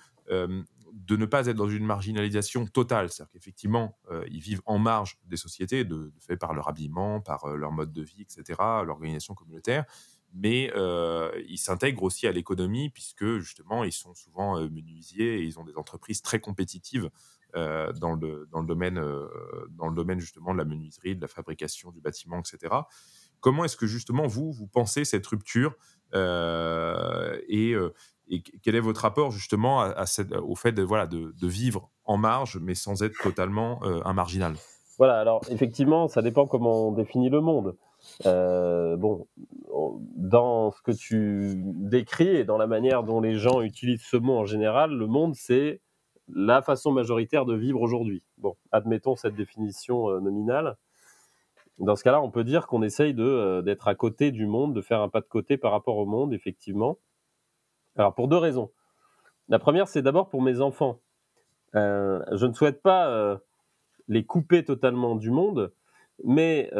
de ne pas être dans une marginalisation totale. C'est-à-dire qu'effectivement, ils vivent en marge des sociétés, de, fait par leur habillement, par leur mode de vie, etc., l'organisation communautaire mais euh, ils s'intègrent aussi à l'économie puisque justement ils sont souvent euh, menuisiers et ils ont des entreprises très compétitives euh, dans, le, dans, le domaine, dans le domaine justement de la menuiserie, de la fabrication du bâtiment, etc. Comment est-ce que justement vous, vous pensez cette rupture et, et quel est votre rapport justement au fait de, vivre en marge, mais sans être totalement un marginal? Voilà, alors effectivement, ça dépend comment on définit le monde. bon, dans ce que tu décris et dans la manière dont les gens utilisent ce mot en général, le monde, c'est la façon majoritaire de vivre aujourd'hui. Bon, admettons cette définition euh, nominale. Dans ce cas-là, on peut dire qu'on essaye euh, d'être à côté du monde, de faire un pas de côté par rapport au monde, effectivement. Alors, pour deux raisons. La première, c'est d'abord pour mes enfants. Euh, je ne souhaite pas les couper totalement du monde, mais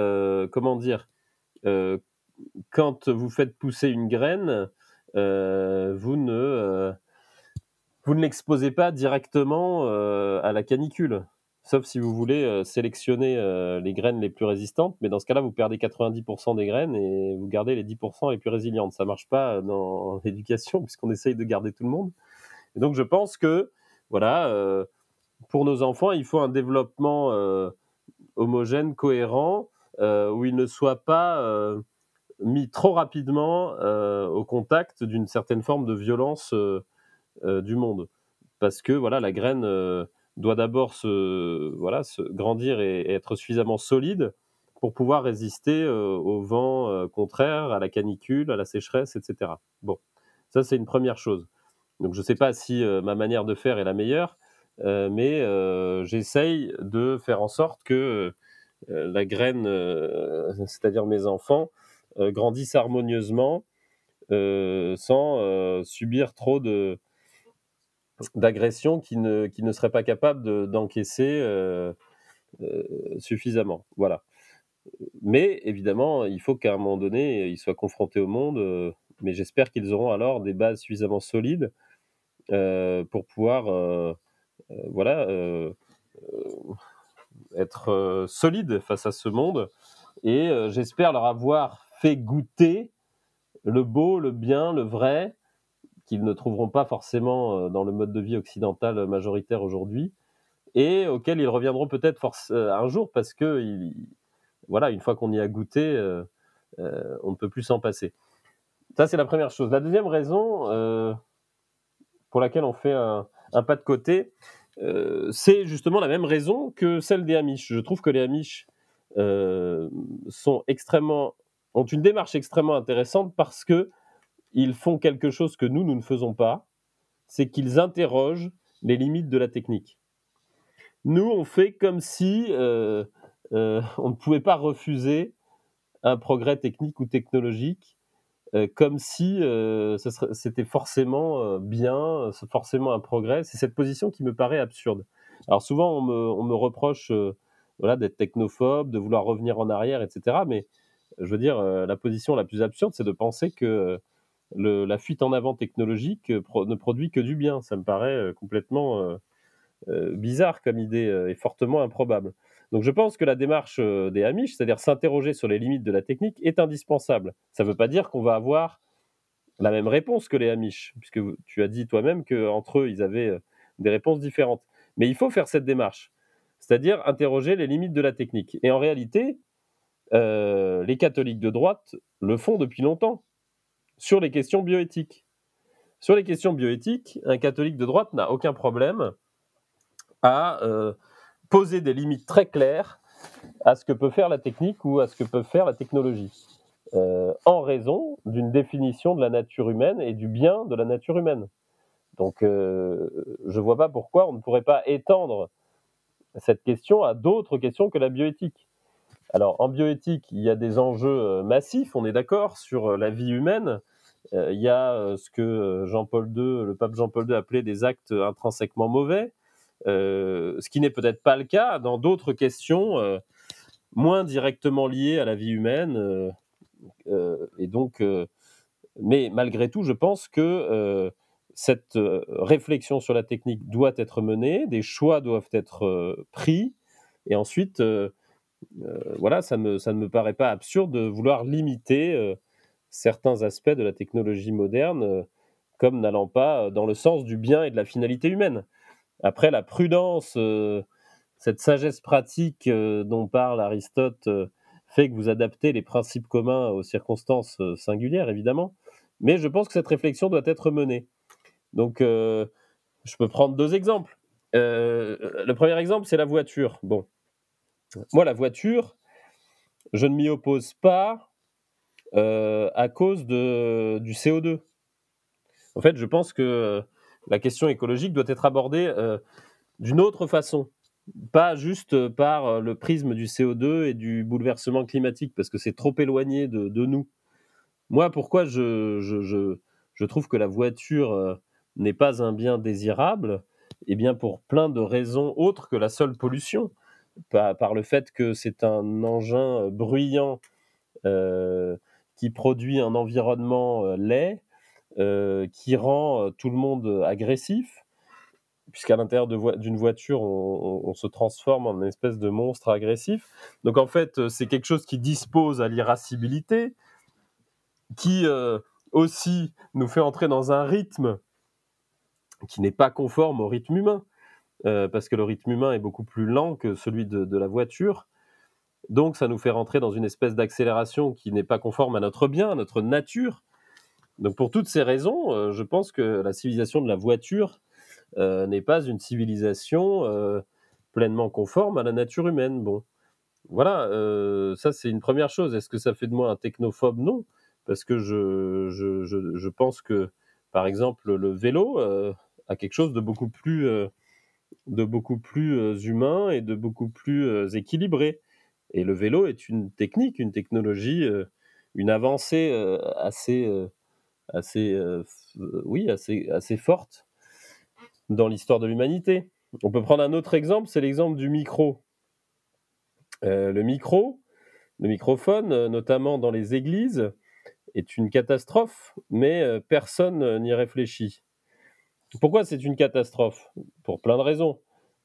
comment dire, quand vous faites pousser une graine, vous ne vous ne l'exposez pas directement euh, à la canicule, sauf si vous voulez euh, sélectionner euh, les graines les plus résistantes, mais dans ce cas-là, vous perdez 90% des graines et vous gardez les 10% les plus résilientes. Ça marche pas dans l'éducation puisqu'on essaye de garder tout le monde. Et donc je pense que voilà, pour nos enfants, il faut un développement homogène, cohérent, où ils ne soient pas mis trop rapidement au contact d'une certaine forme de violence euh, du monde. Parce que voilà, la graine euh, doit d'abord se, voilà, se grandir et, être suffisamment solide pour pouvoir résister euh, au vent contraire, à la canicule, à la sécheresse, etc. Bon, ça c'est une première chose. Donc je ne sais pas si ma manière de faire est la meilleure, mais j'essaye de faire en sorte que la graine, c'est-à-dire mes enfants, grandissent harmonieusement sans subir trop de, d'agression qui ne, qui ne serait pas capable d'encaisser euh, euh, suffisamment. Voilà. Mais évidemment, il faut qu'à un moment donné, ils soient confrontés au monde, euh, mais j'espère qu'ils auront alors des bases suffisamment solides pour pouvoir voilà, être solides face à ce monde. Et j'espère leur avoir fait goûter le beau, le bien, le vrai, qu'ils ne trouveront pas forcément euh, dans le mode de vie occidental majoritaire aujourd'hui et auxquels ils reviendront peut-être euh, un jour parce que voilà, une fois qu'on y a goûté, euh, on ne peut plus s'en passer. Ça, c'est la première chose. La deuxième raison pour laquelle on fait un, pas de côté, c'est justement la même raison que celle des Amish. Je trouve que les Amish sont extrêmement, ont une démarche extrêmement intéressante parce que ils font quelque chose que nous, nous ne faisons pas, c'est qu'ils interrogent les limites de la technique. Nous, on fait comme si euh, euh, on ne pouvait pas refuser un progrès technique ou technologique, euh, comme si c'était forcément bien, forcément un progrès. C'est cette position qui me paraît absurde. Alors souvent, on me, on me reproche voilà, d'être technophobe, de vouloir revenir en arrière, etc. Mais je veux dire, la position la plus absurde, c'est de penser que la fuite en avant technologique euh, ne produit que du bien. Ça me paraît euh, complètement euh, bizarre comme idée et fortement improbable. Donc je pense que la démarche des Amish, c'est-à-dire s'interroger sur les limites de la technique, est indispensable. Ça ne veut pas dire qu'on va avoir la même réponse que les Amish, puisque tu as dit toi-même qu'entre eux, ils avaient des réponses différentes. Mais il faut faire cette démarche, c'est-à-dire interroger les limites de la technique. Et en réalité, les catholiques de droite le font depuis longtemps sur les questions bioéthiques. Sur les questions bioéthiques, un catholique de droite n'a aucun problème à euh, poser des limites très claires à ce que peut faire la technique ou à ce que peut faire la technologie, euh, en raison d'une définition de la nature humaine et du bien de la nature humaine. Donc, euh, je ne vois pas pourquoi on ne pourrait pas étendre cette question à d'autres questions que la bioéthique. Alors, en bioéthique, il y a des enjeux massifs, on est d'accord, sur la vie humaine, euh, il y a euh, ce que euh, Jean-Paul II, le pape Jean-Paul II appelait des actes intrinsèquement mauvais, ce qui n'est peut-être pas le cas dans d'autres questions moins directement liées à la vie humaine. et donc, mais malgré tout, je pense que cette réflexion sur la technique doit être menée, des choix doivent être pris, et ensuite, voilà, ça, me, ça, ne me paraît pas absurde de vouloir limiter certains aspects de la technologie moderne euh, comme n'allant pas euh, dans le sens du bien et de la finalité humaine. Après, la prudence, euh, cette sagesse pratique dont parle Aristote, fait que vous adaptez les principes communs aux circonstances singulières, évidemment. Mais je pense que cette réflexion doit être menée. Donc, je peux prendre deux exemples. le premier exemple, c'est la voiture. Bon, moi, la voiture, je ne m'y oppose pas à cause de, du CO2. En fait, je pense que la question écologique doit être abordée d'une autre façon pas juste par le prisme du CO2 et du bouleversement climatique, parce que c'est trop éloigné de, nous. Moi, pourquoi je, je, trouve que la voiture n'est pas un bien désirable? Eh bien, pour plein de raisons autres que la seule pollution. Par, par le fait que c'est un engin bruyant qui produit un environnement laid, qui rend tout le monde agressif, puisqu'à l'intérieur d'une voiture, on, se transforme en une espèce de monstre agressif. Donc en fait, euh, c'est quelque chose qui dispose à l'irascibilité, qui euh, aussi nous fait entrer dans un rythme qui n'est pas conforme au rythme humain, euh, parce que le rythme humain est beaucoup plus lent que celui de, la voiture. Donc ça nous fait rentrer dans une espèce d'accélération qui n'est pas conforme à notre bien, à notre nature. Donc pour toutes ces raisons, je pense que la civilisation de la voiture euh, n'est pas une civilisation euh, pleinement conforme à la nature humaine. Bon, voilà, euh, ça c'est une première chose. Est-ce que ça fait de moi un technophobe? Non, parce que je, pense que, par exemple, le vélo a quelque chose de beaucoup plus, de beaucoup plus humain et de beaucoup plus équilibré. Et le vélo est une technique, une technologie, une avancée assez, assez, oui, assez, assez forte dans l'histoire de l'humanité. On peut prendre un autre exemple, c'est l'exemple du micro. Euh, le micro, le microphone, euh, notamment dans les églises, est une catastrophe, mais euh, personne n'y réfléchit. Pourquoi c'est une catastrophe? Pour plein de raisons.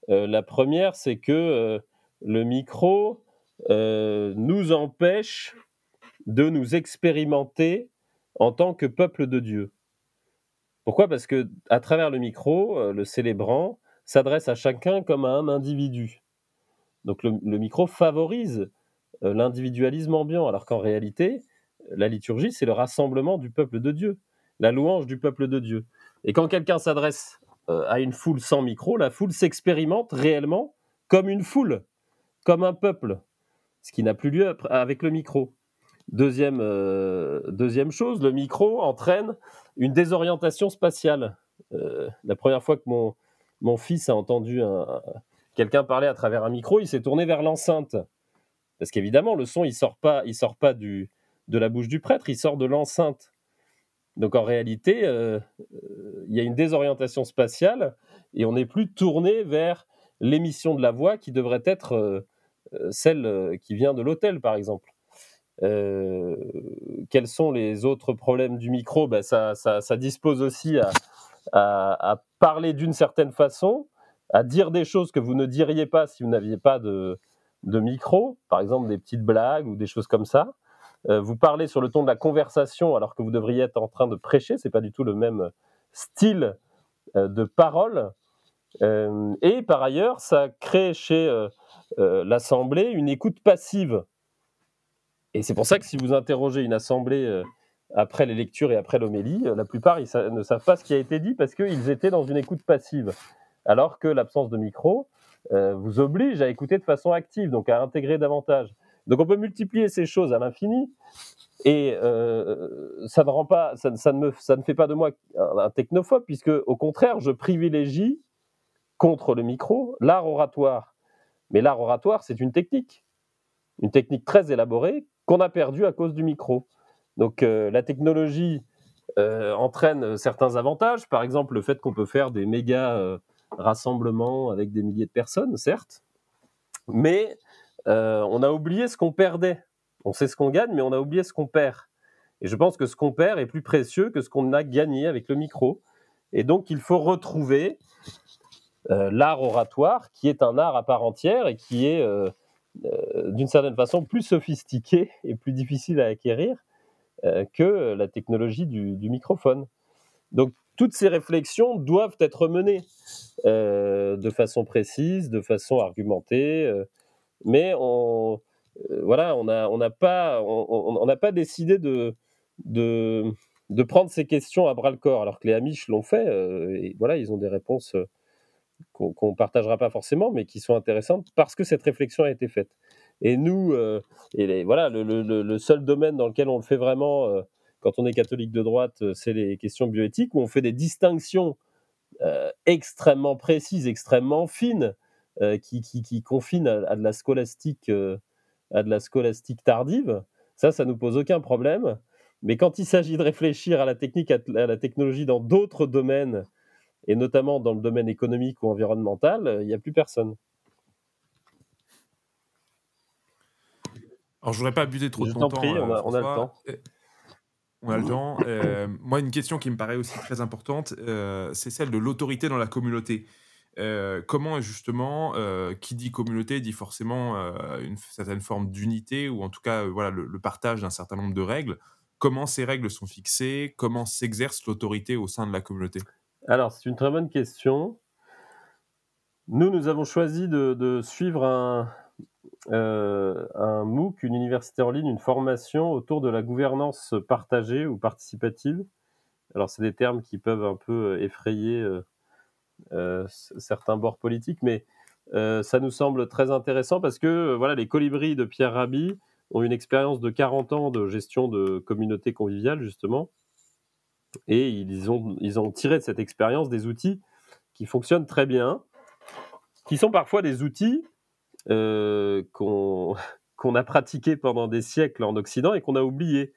la première, c'est que le micro nous empêche de nous expérimenter en tant que peuple de Dieu. Pourquoi? Parce que à travers le micro, euh, le célébrant s'adresse à chacun comme à un individu. Donc le, micro favorise euh, l'individualisme ambiant, alors qu'en réalité, la liturgie, c'est le rassemblement du peuple de Dieu, la louange du peuple de Dieu. Et quand quelqu'un s'adresse euh, à une foule sans micro, la foule s'expérimente réellement comme une foule, comme un peuple, ce qui n'a plus lieu avec le micro. Deuxième, deuxième chose, le micro entraîne une désorientation spatiale. Euh, la première fois que mon, fils a entendu quelqu'un parler à travers un micro, il s'est tourné vers l'enceinte. Parce qu'évidemment, le son, il sort pas, il sort pas de la bouche du prêtre, il sort de l'enceinte. Donc en réalité, euh, euh, il y a une désorientation spatiale et on n'est plus tourné vers l'émission de la voix qui devrait être celle qui vient de l'hôtel, par exemple. Euh, quels sont les autres problèmes du micro? Ben ça, ça, dispose aussi à, parler d'une certaine façon, à dire des choses que vous ne diriez pas si vous n'aviez pas de, micro, par exemple des petites blagues ou des choses comme ça. Euh, vous parlez sur le ton de la conversation alors que vous devriez être en train de prêcher, c'est pas du tout le même style euh, de parole. et par ailleurs, ça crée chez l'Assemblée une écoute passive. Et c'est pour ça que si vous interrogez une assemblée euh, après les lectures et après l'homélie, euh, la plupart ne savent pas ce qui a été dit parce qu'ils étaient dans une écoute passive. Alors que l'absence de micro euh, vous oblige à écouter de façon active, donc à intégrer davantage. Donc on peut multiplier ces choses à l'infini et ça ne rend pas, ça, ne me, ça ne fait pas de moi un, technophobe puisque au contraire je privilégie contre le micro l'art oratoire. Mais l'art oratoire c'est une technique, une technique très élaborée qu'on a perdu à cause du micro. Donc euh, la technologie euh, entraîne certains avantages, par exemple le fait qu'on peut faire des méga euh, rassemblements avec des milliers de personnes, certes, mais on a oublié ce qu'on perdait. On sait ce qu'on gagne, mais on a oublié ce qu'on perd. Et je pense que ce qu'on perd est plus précieux que ce qu'on a gagné avec le micro. Et donc il faut retrouver l'art oratoire, qui est un art à part entière et qui est euh, d'une certaine façon plus sophistiquée et plus difficile à acquérir euh, que la technologie du, microphone. Donc toutes ces réflexions doivent être menées euh, de façon précise, de façon argumentée, mais on, voilà, on n'a on pas, on, pas décidé de, de, prendre ces questions à bras le corps, alors que les Amish l'ont fait. et voilà, ils ont des réponses qu'on ne partagera pas forcément, mais qui sont intéressantes parce que cette réflexion a été faite. Et nous, euh, et voilà, le, seul domaine dans lequel on le fait vraiment, euh, quand on est catholique de droite, euh, c'est les questions bioéthiques, où on fait des distinctions extrêmement précises, extrêmement fines, qui, qui, confinent à, de la scolastique, à de la scolastique tardive. Ça, ça nous pose aucun problème. Mais quand il s'agit de réfléchir à la technique, à la technologie dans d'autres domaines, et notamment dans le domaine économique ou environnemental, il n'y a plus personne. Alors, je voudrais pas abuser trop de ton temps. on, a, on, a, le temps. Euh, on a le temps. Euh, moi, une question qui me paraît aussi très importante, euh, c'est celle de l'autorité dans la communauté. Comment justement, qui dit communauté dit forcément une certaine forme d'unité ou en tout cas voilà le, partage d'un certain nombre de règles. Comment ces règles sont fixées? Comment s'exerce l'autorité au sein de la communauté? Alors c'est une très bonne question. Nous, nous avons choisi de suivre un, euh, un MOOC, une université en ligne, une formation autour de la gouvernance partagée ou participative. Alors, c'est des termes qui peuvent un peu euh, effrayer euh, certains bords politiques, mais ça nous semble très intéressant parce que voilà, les colibris de Pierre Rabhi ont une expérience de 40 ans de gestion de communautés conviviales, justement, et ils ont, ils ont tiré de cette expérience des outils qui fonctionnent très bien, qui sont parfois des outils euh, qu'on a pratiqué pendant des siècles en Occident et qu'on a oublié,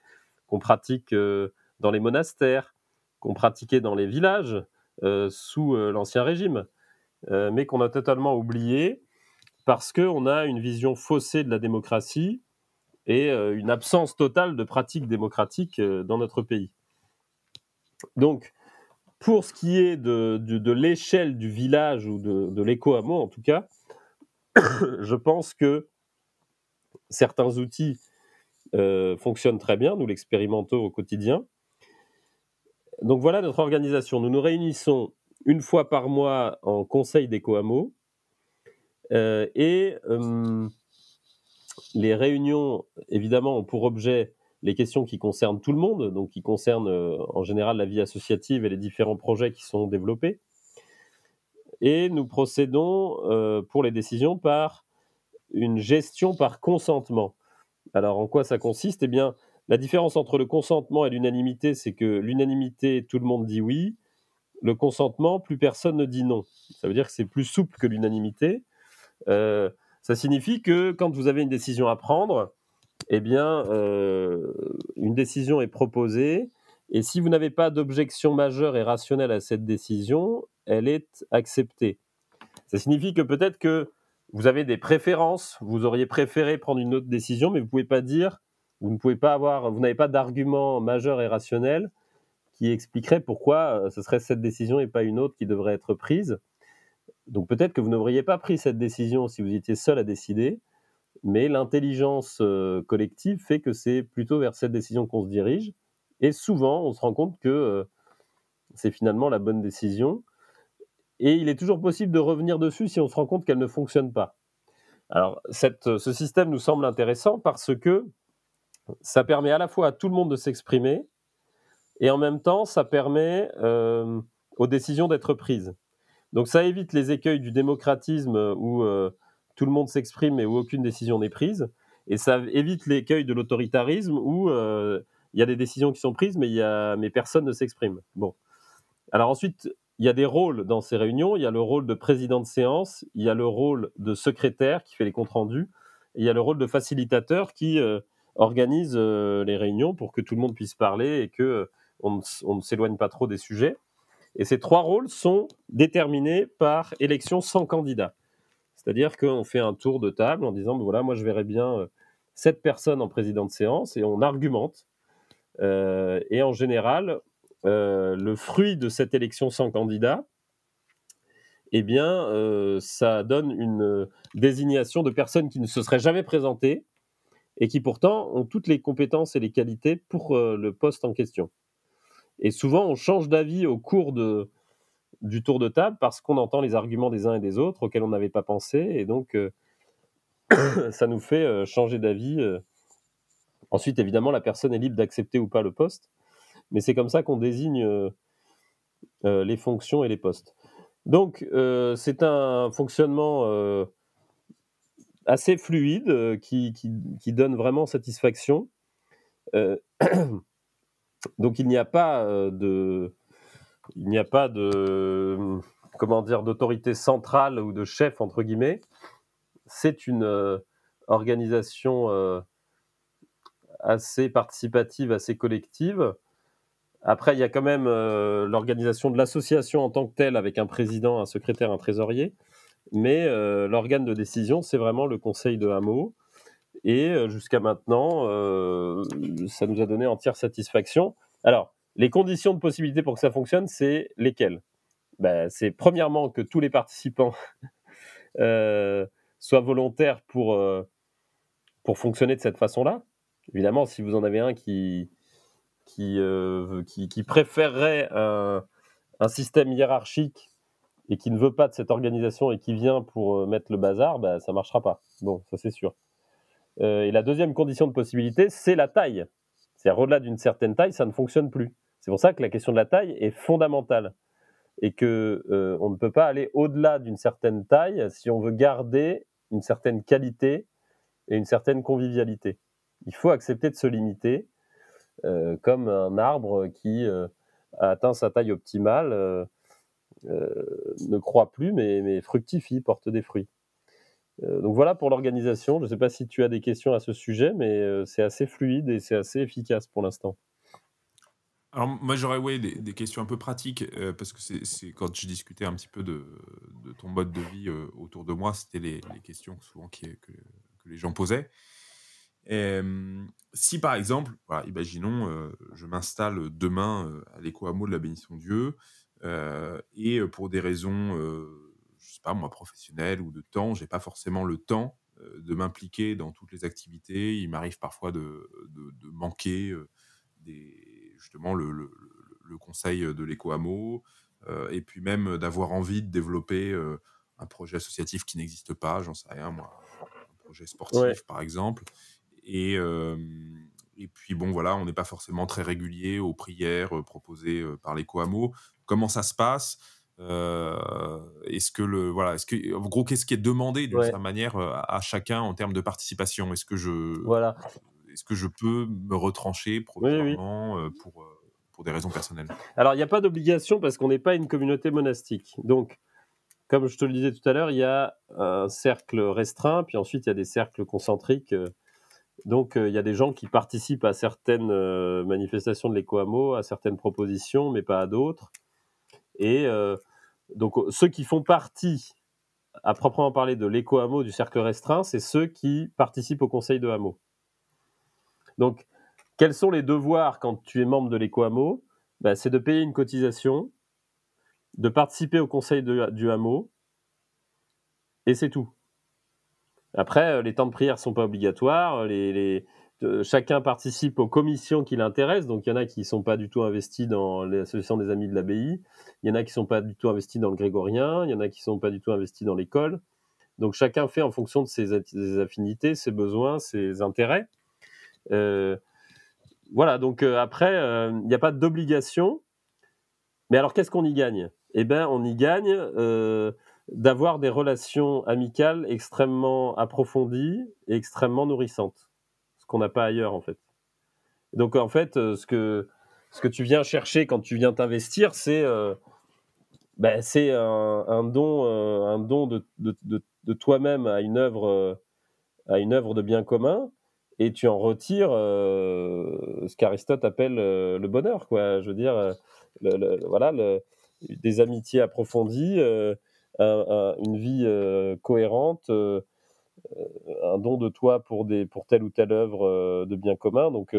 qu'on pratique euh, dans les monastères, qu'on pratiquait dans les villages euh, sous l'Ancien Régime, mais qu'on a totalement oublié parce qu'on a une vision faussée de la démocratie et une absence totale de pratiques démocratiques dans notre pays. Donc, pour ce qui est de, l'échelle du village ou de, de l'éco-hameau, en tout cas, je pense que certains outils euh, fonctionnent très bien, nous l'expérimentons au quotidien. Donc voilà notre organisation. Nous nous réunissons une fois par mois en conseil d'éco-hameau euh, et euh, les réunions, évidemment, ont pour objet les questions qui concernent tout le monde, donc qui concernent en général la vie associative et les différents projets qui sont développés et nous procédons euh, pour les décisions par une gestion par consentement. Alors en quoi ça consiste? Eh bien, la différence entre le consentement et l'unanimité, c'est que l'unanimité, tout le monde dit oui. Le consentement, plus personne ne dit non. Ça veut dire que c'est plus souple que l'unanimité. Euh, ça signifie que quand vous avez une décision à prendre, eh bien, euh, une décision est proposée. Et si vous n'avez pas d'objection majeure et rationnelle à cette décision, elle est acceptée. Ça signifie que peut-être que vous avez des préférences, vous auriez préféré prendre une autre décision, mais vous ne pouvez pas dire, vous ne pouvez pas avoir, vous n'avez pas d'argument majeur et rationnel qui expliquerait pourquoi euh, ce serait cette décision et pas une autre qui devrait être prise. Donc peut-être que vous n'auriez pas pris cette décision si vous étiez seul à décider, mais l'intelligence euh, collective fait que c'est plutôt vers cette décision qu'on se dirige. Et souvent, on se rend compte que euh, c'est finalement la bonne décision et il est toujours possible de revenir dessus si on se rend compte qu'elle ne fonctionne pas. Alors, ce système nous semble intéressant parce que ça permet à la fois à tout le monde de s'exprimer et en même temps, ça permet euh, aux décisions d'être prises. Donc, ça évite les écueils du démocratisme où euh, tout le monde s'exprime et où aucune décision n'est prise. Et ça évite l'écueil de l'autoritarisme où euh, il y a des décisions qui sont prises, mais, y a, mais personne ne s'exprime. Bon. Alors ensuite, il y a des rôles dans ces réunions. Il y a le rôle de président de séance, il y a le rôle de secrétaire qui fait les comptes rendus, il y a le rôle de facilitateur qui organise euh, les réunions pour que tout le monde puisse parler et que euh, on, ne s'éloigne pas trop des sujets. Et ces trois rôles sont déterminés par élection sans candidat. C'est-à-dire qu'on fait un tour de table en disant, ben voilà, moi je verrais bien cette personne en président de séance et on argumente. et en général, euh, le fruit de cette élection sans candidat, eh bien, euh, ça donne une désignation de personnes qui ne se seraient jamais présentées et qui pourtant ont toutes les compétences et les qualités pour euh, le poste en question. Et souvent, on change d'avis au cours de, du tour de table parce qu'on entend les arguments des uns et des autres auxquels on n'avait pas pensé, et donc ça nous fait changer d'avis. Ensuite, évidemment, la personne est libre d'accepter ou pas le poste. mais c'est comme ça qu'on désigne les fonctions et les postes. Donc, c'est un fonctionnement assez fluide qui, qui, donne vraiment satisfaction. donc, il n'y a pas de, il n'y a pas de, comment dire, d'autorité centrale ou de chef entre guillemets. C'est une organisation assez participative, assez collective. Après, il y a quand même euh, l'organisation de l'association en tant que telle, avec un président, un secrétaire, un trésorier. Mais euh, l'organe de décision, c'est vraiment le conseil de hameau. Et euh, jusqu'à maintenant, ça nous a donné entière satisfaction. Alors, les conditions de possibilité pour que ça fonctionne, c'est lesquelles? Ben, C'est premièrement que tous les participants soient volontaires pour, pour fonctionner de cette façon-là. Évidemment, si vous en avez un qui, qui, euh, qui, préférerait un, système hiérarchique et qui ne veut pas de cette organisation et qui vient pour euh, mettre le bazar, bah, ça ne marchera pas. Bon, ça c'est sûr. Euh, et la deuxième condition de possibilité, c'est la taille. C'est-à-dire au-delà d'une certaine taille, ça ne fonctionne plus. C'est pour ça que la question de la taille est fondamentale et que on ne peut pas aller au-delà d'une certaine taille si on veut garder une certaine qualité et une certaine convivialité. Il faut accepter de se limiter, euh, comme un arbre qui euh, a atteint sa taille optimale, euh, ne croît plus, mais, fructifie, porte des fruits. donc voilà pour l'organisation. Je ne sais pas si tu as des questions à ce sujet, mais c'est assez fluide et c'est assez efficace pour l'instant. Alors moi j'aurais ouais, des, questions un peu pratiques parce que c'est quand je discutais un petit peu de, ton mode de vie autour de moi, c'était les, questions souvent que, que, les gens posaient si par exemple, imaginons, je m'installe demain à l'éco-hameau de la Bénisson Dieu, et pour des raisons, je sais pas moi, professionnelles ou de temps, j'ai pas forcément le temps de m'impliquer dans toutes les activités. Il m'arrive parfois de, de, manquer des, justement le, le, conseil de l'éco-hameau, et puis même d'avoir envie de développer un projet associatif qui n'existe pas, j'en sais rien moi, un projet sportif par exemple. Et, et puis, bon, voilà, on n'est pas forcément très régulier aux prières proposées par les Coamo. Comment ça se passe Est-ce que le. Voilà, est-ce que, en gros, qu'est-ce qui est demandé d'une certaine manière à chacun en termes de participation? Est-ce que je. Voilà. Est-ce que je peux me retrancher provisoirement pour, pour des raisons personnelles? Alors, il n'y a pas d'obligation parce qu'on n'est pas une communauté monastique. Donc, comme je te le disais tout à l'heure, il y a un cercle restreint, puis ensuite il y a des cercles concentriques donc, euh, il y a des gens qui participent à certaines euh, manifestations de l'éco-hameau, à certaines propositions, mais pas à d'autres. Et euh, donc, ceux qui font partie, à proprement parler, de l'éco-hameau du cercle restreint, c'est ceux qui participent au conseil de hameau. Donc, quels sont les devoirs quand tu es membre de l'éco-hameau ben, C'est de payer une cotisation, de participer au conseil du hameau, et c'est tout. Après, euh, les temps de prière sont pas obligatoires. Les, chacun participe aux commissions qui l'intéressent. Donc, il y en a qui ne sont pas du tout investis dans l'association des amis de l'abbaye. Il y en a qui ne sont pas du tout investis dans le grégorien. Il y en a qui ne sont pas du tout investis dans l'école. Donc, chacun fait en fonction de ses, affinités, ses besoins, ses intérêts. Euh, voilà, donc euh, après, il n'y a pas d'obligation. Mais alors, qu'est-ce qu'on y gagne? Eh bien, on y gagne d'avoir des relations amicales extrêmement approfondies et extrêmement nourrissantes, ce qu'on n'a pas ailleurs en fait. Donc en fait, euh, ce que, ce que tu viens chercher quand tu viens t'investir, c'est euh, ben, c'est un, don, euh, un don de, de, de, toi-même à une œuvre à une œuvre de bien commun et tu en retires ce qu'Aristote appelle le bonheur quoi je veux dire voilà des amitiés approfondies une vie euh, cohérente, euh, euh, un don de toi pour telle ou telle œuvre de bien commun. Donc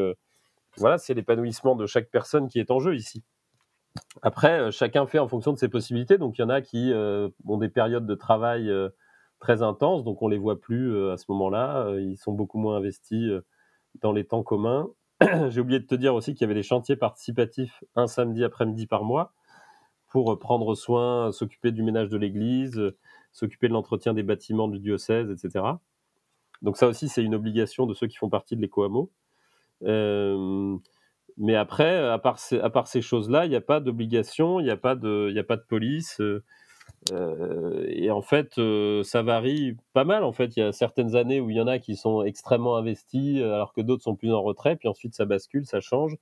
voilà, c'est l'épanouissement de chaque personne qui est en jeu ici. Après, chacun fait en fonction de ses possibilités. Donc il y en a qui ont des périodes de travail très intenses, donc on les voit plus à ce moment-là. ils sont beaucoup moins investis dans les temps communs. J'ai oublié de te dire aussi qu'il y avait des chantiers participatifs un samedi après-midi par mois pour euh, prendre soin, s'occuper du ménage de l'église, euh, s'occuper de l'entretien des bâtiments du diocèse, etc. Donc ça aussi, c'est une obligation de ceux qui font partie de l'éco-hameau. Mais après, à part ces, choses-là, il n'y a pas d'obligation, il n'y a, pas de- police. euh, et en fait, ça varie pas mal. En fait, il y a certaines années où il y en a qui sont extrêmement investis, alors que d'autres sont plus en retrait. Puis ensuite, ça bascule, ça change.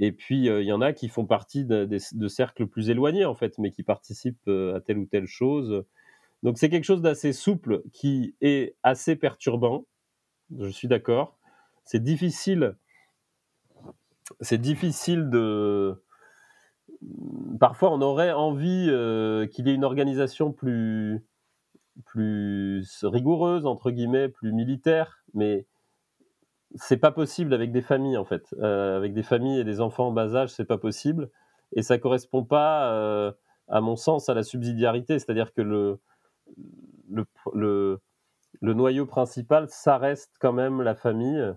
Et puis, euh, il y en a qui font partie de, cercles plus éloignés, en fait, mais qui participent euh, à telle ou telle chose. Donc, c'est quelque chose d'assez souple qui est assez perturbant. Je suis d'accord. C'est difficile. C'est difficile de. Parfois, on aurait envie euh, qu'il y ait une organisation plus, plus rigoureuse, entre guillemets, plus militaire, mais c'est pas possible avec des familles, en fait. Euh, avec des familles et des enfants en bas âge, c'est pas possible. Et ça correspond pas, euh, à mon sens, à la subsidiarité. C'est-à-dire que le, le, noyau principal, ça reste quand même la famille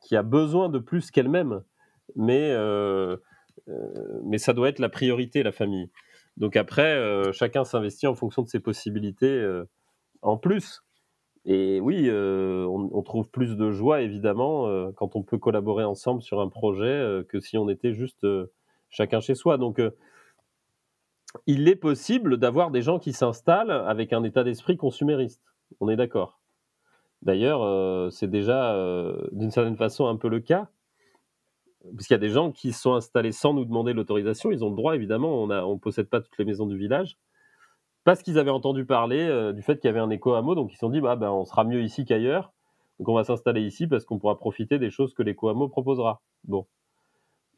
qui a besoin de plus qu'elle-même. Mais, euh, mais ça doit être la priorité, la famille. Donc après, chacun s'investit en fonction de ses possibilités en plus. Et oui, euh, on, trouve plus de joie, évidemment, euh, quand on peut collaborer ensemble sur un projet euh, que si on était juste chacun chez soi. Donc, il est possible d'avoir des gens qui s'installent avec un état d'esprit consumériste. On est d'accord. D'ailleurs, c'est déjà d'une certaine façon un peu le cas, puisqu'il y a des gens qui sont installés sans nous demander l'autorisation. Ils ont le droit, évidemment. On ne possède pas toutes les maisons du village. Parce qu'ils avaient entendu parler euh, du fait qu'il y avait un éco-hameau, donc ils se sont dit, bah, ben, on sera mieux ici qu'ailleurs. Donc on va s'installer ici parce qu'on pourra profiter des choses que l'éco-hameau proposera. Bon.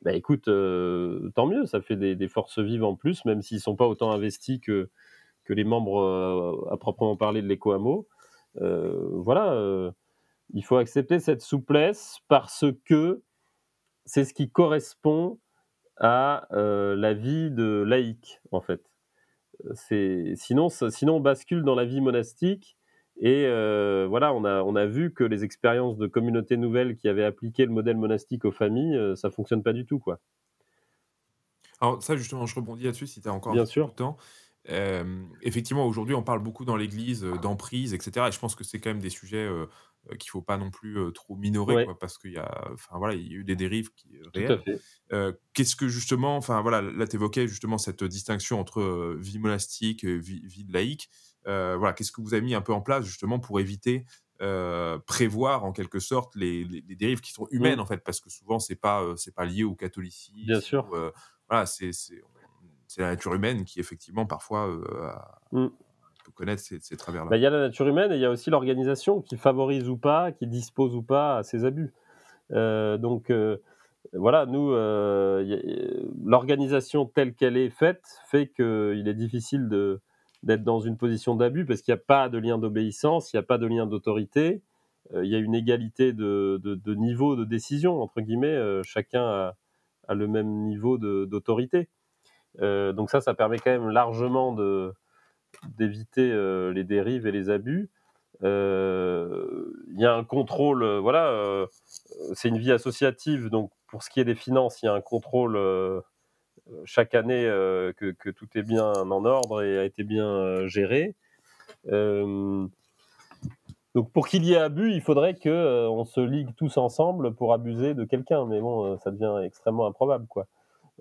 Bah écoute, euh, tant mieux, ça fait des, forces vives en plus, même s'ils ne sont pas autant investis que, les membres euh, à proprement parler de l'éco-hameau. Euh, voilà, il faut accepter cette souplesse parce que c'est ce qui correspond à la vie de laïque, en fait. C'est, sinon, sinon, on bascule dans la vie monastique. Et euh, voilà, on a, on a vu que les expériences de communautés nouvelles qui avaient appliqué le modèle monastique aux familles, euh, ça fonctionne pas du tout, quoi. Alors ça justement, je rebondis là-dessus si tu as encore Bien sûr. de temps. Euh, effectivement, aujourd'hui, on parle beaucoup dans l'Église d'emprise, etc. Et je pense que c'est quand même des sujets euh, euh, qu'il faut pas non plus euh, trop minorer, Ouais. quoi, parce qu'il y a, enfin voilà, il y a eu des dérives qui, euh, Qu'est-ce que justement, enfin voilà, là tu évoquais justement cette distinction entre vie monastique et vie, laïque. Voilà, qu'est-ce que vous avez mis un peu en place justement pour éviter, prévoir en quelque sorte les, les- les dérives qui sont humaines en fait, parce que souvent c'est pas c'est pas lié au catholicisme. Bien sûr. ou, voilà, c'est la nature humaine qui effectivement parfois euh, a- Mm. Peut connaître ces, travers-là. Bah, Il y a la nature humaine et il y a aussi l'organisation qui favorise ou pas, qui dispose ou pas à ces abus. Euh, donc euh, voilà, nous, euh, l'organisation telle qu'elle est faite fait qu'il est difficile d'être dans une position d'abus parce qu'il n'y a pas de lien d'obéissance, il n'y a pas de lien d'autorité, il y a une égalité de, niveau de décision, entre guillemets, chacun a, le même niveau d'autorité. Donc ça, ça permet quand même largement de d'éviter euh, les dérives et les abus. Euh, Il y a un contrôle, euh, voilà, c'est une vie associative, donc pour ce qui est des finances, il y a un contrôle chaque année que, tout est bien en ordre et a été bien géré. Donc pour qu'il y ait abus, il faudrait que on se ligue tous ensemble pour abuser de quelqu'un, mais bon, ça devient extrêmement improbable, quoi.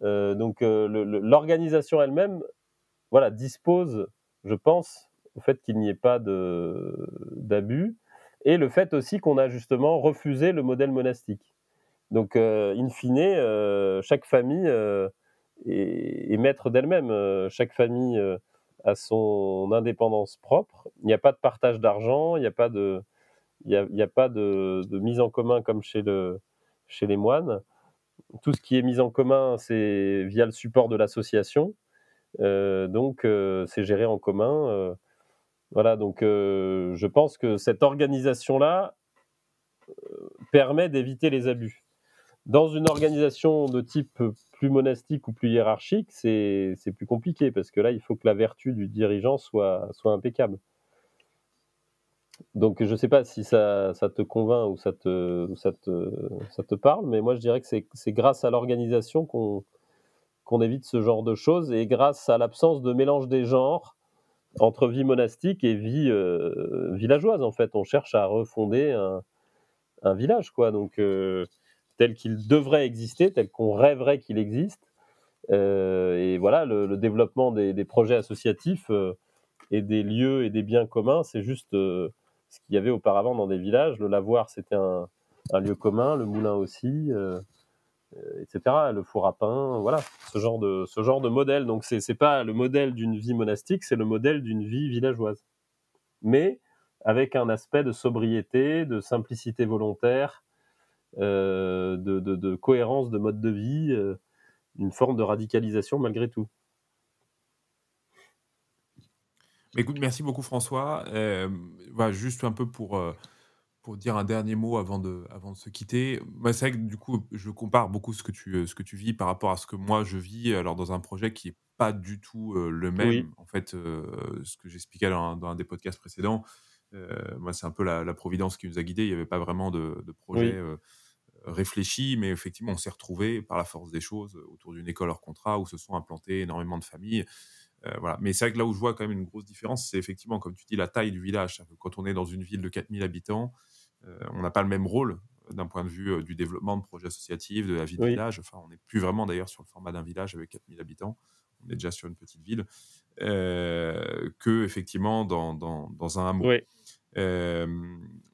Donc l'organisation elle-même, voilà, dispose, je pense, au fait qu'il n'y ait pas d'abus, et le fait aussi qu'on a justement refusé le modèle monastique. Donc, euh, in fine, euh, chaque famille euh, est, maître d'elle-même. Euh, chaque famille a son indépendance propre. Il n'y a pas de partage d'argent, il n'y a pas de, mise en commun comme chez, chez les moines. Tout ce qui est mis en commun, c'est via le support de l'association. Euh, donc, euh, c'est géré en commun. euh, voilà, donc je pense que cette organisation-là permet d'éviter les abus. Dans une organisation de type plus monastique ou plus hiérarchique, c'est plus compliqué parce que là, il faut que la vertu du dirigeant soit, impeccable. Donc, je ne sais pas si ça, te convainc ou ça te, parle, mais moi, je dirais que c'est grâce à l'organisation qu'on qu'on évite ce genre de choses et grâce à l'absence de mélange des genres entre vie monastique et vie euh, villageoise. En fait, on cherche à refonder un, village, quoi. Donc, euh, tel qu'il devrait exister, tel qu'on rêverait qu'il existe. et voilà, le, développement des, projets associatifs et des lieux et des biens communs, c'est juste ce qu'il y avait auparavant dans des villages. Le lavoir, c'était un, lieu commun, le moulin aussi. Euh, etc. Le four à pain, voilà, ce genre de, ce genre de modèle. Donc, c'est n'est pas le modèle d'une vie monastique, c'est le modèle d'une vie villageoise. Mais avec un aspect de sobriété, de simplicité volontaire, euh, de, cohérence de mode de vie, euh, une forme de radicalisation malgré tout. Écoute, merci beaucoup François. juste un peu pour pour dire un dernier mot avant de, avant de se quitter, bah, c'est vrai que du coup, je compare beaucoup ce que, tu, euh, ce que tu vis par rapport à ce que moi je vis, alors dans un projet qui n'est pas du tout euh, le même. En fait, euh, ce que j'expliquais dans, dans, un des podcasts précédents, moi, c'est un peu la, providence qui nous a guidés. Il n'y avait pas vraiment de, projet réfléchi, mais effectivement, on s'est retrouvés par la force des choses autour d'une école hors contrat où se sont implantées énormément de familles. Voilà. Mais c'est vrai que là où je vois quand même une grosse différence, c'est effectivement, comme tu dis, la taille du village. Quand on est dans une ville de 4000 habitants, euh, on n'a pas le même rôle d'un point de vue euh, du développement de projets associatifs, de la vie de village. Enfin, on n'est plus vraiment d'ailleurs sur le format d'un village avec 4000 habitants. On est déjà sur une petite ville. Euh, que effectivement dans, dans, un hameau.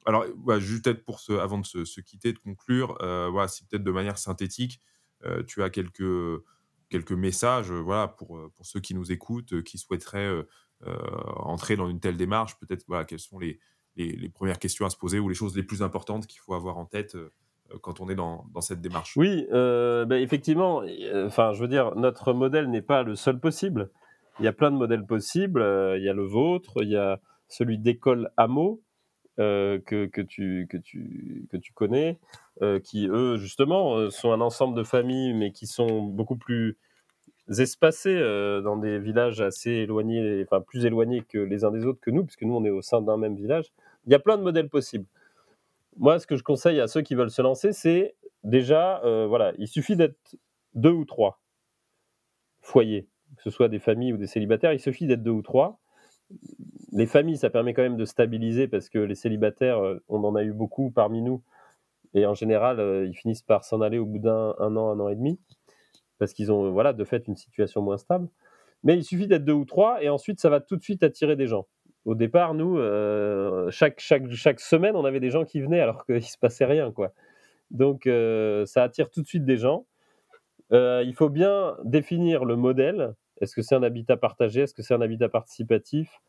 alors, juste peut-être pour ce, avant de se, quitter, de conclure, voilà, si peut-être de manière synthétique, tu as quelques, quelques messages voilà, pour, pour ceux qui nous écoutent, qui souhaiteraient entrer dans une telle démarche, peut-être voilà, quels sont les, les, premières questions à se poser ou les choses les plus importantes qu'il faut avoir en tête euh, quand on est dans, cette démarche? Oui, euh, ben, effectivement, euh, je veux dire, notre modèle n'est pas le seul possible. Il y a plein de modèles possibles. il y a le vôtre, il y a celui d'école hameau que, que, tu, que, tu, que tu connais, qui, eux, justement, sont un ensemble de familles, mais qui sont beaucoup plus espacés dans des villages assez éloignés, enfin plus éloignés que les uns des autres que nous, puisque nous, on est au sein d'un même village. Il y a plein de modèles possibles. Moi, ce que je conseille à ceux qui veulent se lancer, c'est déjà, euh, voilà, il suffit d'être deux ou trois foyers, que ce soit des familles ou des célibataires, il suffit d'être deux ou trois. Les familles, ça permet quand même de stabiliser parce que les célibataires, euh, on en a eu beaucoup parmi nous, et en général, euh, ils finissent par s'en aller au bout d'un an, un an et demi, parce qu'ils ont, voilà, de fait, une situation moins stable. Mais il suffit d'être deux ou trois, et ensuite, ça va tout de suite attirer des gens au départ, nous, euh, chaque, semaine, on avait des gens qui venaient alors qu'il ne se passait rien. Quoi. Donc, euh, ça attire tout de suite des gens. Euh, il faut bien définir le modèle. Est-ce que c'est un habitat partagé? Est-ce que c'est un habitat participatif?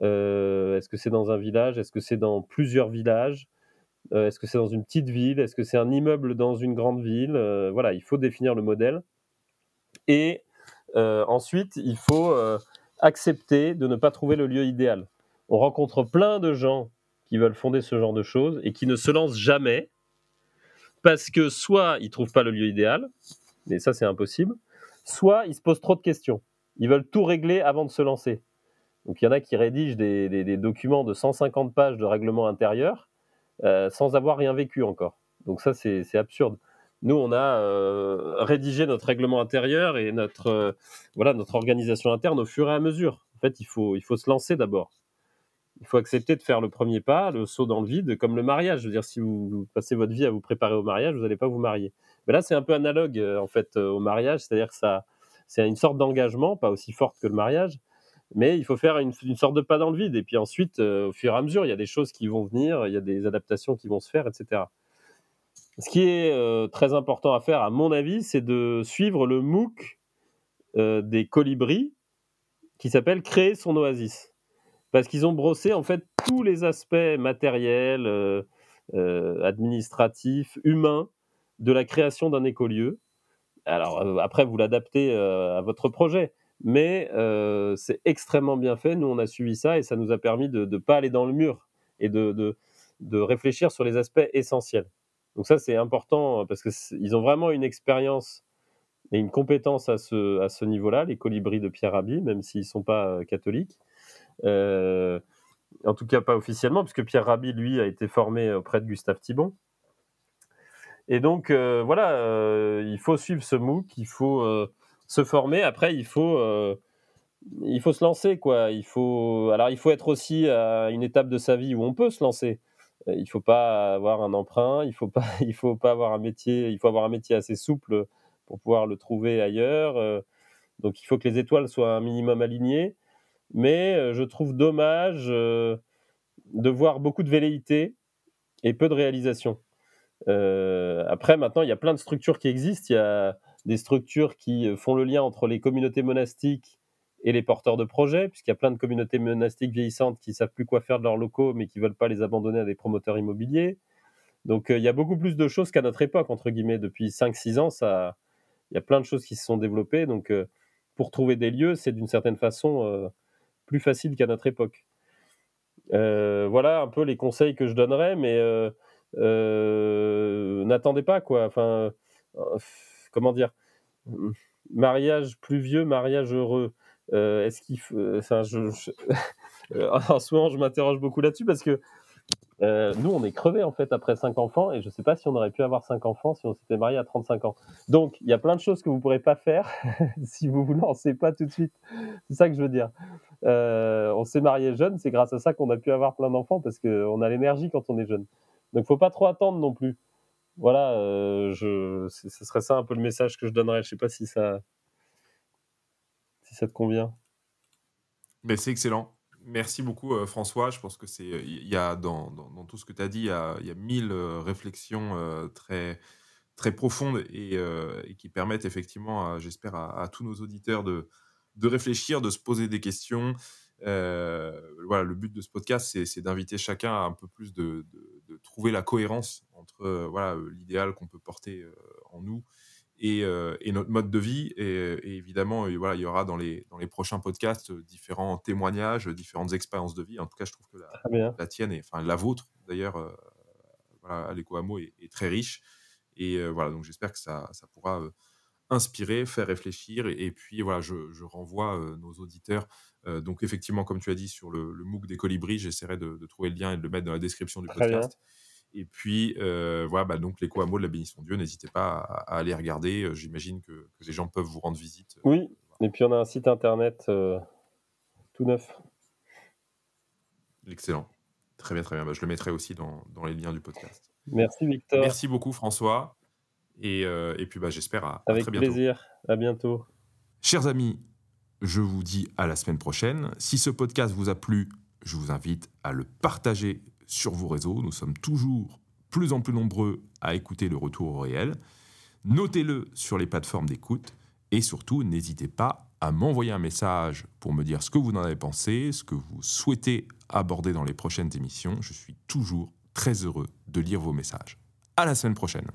Est-ce que c'est dans un village? Est-ce que c'est dans plusieurs villages? Est-ce que c'est dans une petite ville? Est-ce que c'est un immeuble dans une grande ville? Voilà, il faut définir le modèle. Et ensuite, il faut accepter de ne pas trouver le lieu idéal. On rencontre plein de gens qui veulent fonder ce genre de choses et qui ne se lancent jamais parce que soit ils trouvent pas le lieu idéal, mais ça c'est impossible, soit ils se posent trop de questions. Ils veulent tout régler avant de se lancer. Donc il y en a qui rédigent des, documents de 150 pages de règlement intérieur euh, sans avoir rien vécu encore. Donc ça c'est absurde. Nous on a euh, rédigé notre règlement intérieur et notre euh, voilà notre organisation interne au fur et à mesure. En fait il faut il faut se lancer d'abord il faut accepter de faire le premier pas, le saut dans le vide, comme le mariage. Je veux dire, si vous, passez votre vie à vous préparer au mariage, vous n'allez pas vous marier. Mais là, c'est un peu analogue euh, en fait euh, au mariage, c'est-à-dire que ça, c'est une sorte d'engagement, pas aussi forte que le mariage, mais il faut faire une, sorte de pas dans le vide. Et puis ensuite, euh, au fur et à mesure, il y a des choses qui vont venir, il y a des adaptations qui vont se faire, etc. Ce qui est très important à faire, à mon avis, c'est de suivre le MOOC des colibris qui s'appelle Créer son oasis parce qu'ils ont brossé en fait tous les aspects matériels, administratifs, humains de la création d'un écolieu. Alors euh, après, vous l'adaptez à votre projet, mais c'est extrêmement bien fait. Nous, on a suivi ça et ça nous a permis de ne pas aller dans le mur et de, de, de, réfléchir sur les aspects essentiels. Donc ça, c'est important parce qu'ils ont vraiment une expérience et une compétence à ce, à ce niveau-là, les colibris de Pierre Rabhi, même s'ils ne sont pas catholiques. Euh, en tout cas, pas officiellement, puisque Pierre Rabhi, lui, a été formé auprès de Gustave Thibon. Et donc, euh, voilà, euh, il faut suivre ce MOOC, il faut se former. Après, il faut, il faut se lancer, quoi. Il faut, alors, il faut être aussi à une étape de sa vie où on peut se lancer. il faut pas avoir un emprunt, il faut faut pas avoir un métier, il faut avoir un métier assez souple pour pouvoir le trouver ailleurs. donc il faut que les étoiles soient un minimum alignées. Mais je trouve dommage de voir beaucoup de velléité et peu de réalisation. Après, maintenant, il y a plein de structures qui existent. Il y a des structures qui font le lien entre les communautés monastiques et les porteurs de projets, puisqu'il y a plein de communautés monastiques vieillissantes qui savent plus quoi faire de leurs locaux, mais qui veulent pas les abandonner à des promoteurs immobiliers. Donc euh, il y a beaucoup plus de choses qu'à notre époque, entre guillemets. Depuis 5-6 ans, il y a plein de choses qui se sont développées. Donc euh, pour trouver des lieux, c'est d'une certaine façon euh, plus facile qu'à notre époque. voilà un peu les conseils que je donnerais, mais n'attendez pas quoi. Enfin, comment dire Mariage plus vieux, mariage heureux. Euh, est-ce qu'il enfin, je, en ce moment, je m'interroge beaucoup là-dessus parce que euh, nous, on est crevés en fait après 5 enfants et je ne sais pas si on aurait pu avoir 5 enfants si on s'était marié à 35 ans. Donc, il y a plein de choses que vous ne pourrez pas faire si vous vous lancez pas tout de suite. C'est ça que je veux dire. Euh, on s'est marié jeune, c'est grâce à ça qu'on a pu avoir plein d'enfants parce qu'on a l'énergie quand on est jeune. Donc, faut pas trop attendre non plus. Voilà, je, ce serait ça un peu le message que je donnerais. Je sais pas si ça, ça te convient. Mais c'est excellent. Merci beaucoup euh, François. Je pense que c'est il y a dans, dans, tout ce que tu as dit, il y a, y a mille euh, réflexions euh, très très profondes et, et, qui permettent effectivement, j'espère, à, tous nos auditeurs de, de réfléchir, de se poser des questions. voilà, le but de ce podcast, c'est d'inviter chacun à un peu plus de, trouver la cohérence entre voilà l'idéal qu'on peut porter en nous euh, et, notre mode de vie. Et, évidemment, euh, voilà, il y aura dans les, dans les prochains podcasts euh, différents témoignages, différentes expériences de vie. En tout cas, je trouve que la, la tienne, et, enfin la vôtre d'ailleurs, euh, voilà, est, est, très riche. Et voilà, donc j'espère que ça, ça pourra inspirer, faire réfléchir. Et, puis voilà, je, je renvoie nos auditeurs. donc effectivement, comme tu as dit sur le, le MOOC des colibris, j'essaierai de, de, trouver le lien et de le mettre dans la description du podcast. Et puis, euh, voilà, bah, donc les Coamo de la Bénisson Dieu, n'hésitez pas à, aller regarder. Euh, j'imagine que, que, les gens peuvent vous rendre visite. Euh, oui, et puis on a un site internet tout neuf. Excellent. Très bien, très bien. Bah, je le mettrai aussi dans, dans, les liens du podcast. Merci Victor. Merci beaucoup François. Et, et puis bah, j'espère à, Avec à très bientôt. Avec plaisir. À bientôt. Chers amis, je vous dis à la semaine prochaine. Si ce podcast vous a plu, je vous invite à le partager sur vos réseaux. Nous sommes toujours plus en plus nombreux à écouter le retour au réel. Notez-le sur les plateformes d'écoute et surtout n'hésitez pas à m'envoyer un message pour me dire ce que vous en avez pensé, ce que vous souhaitez aborder dans les prochaines émissions. Je suis toujours très heureux de lire vos messages. À la semaine prochaine.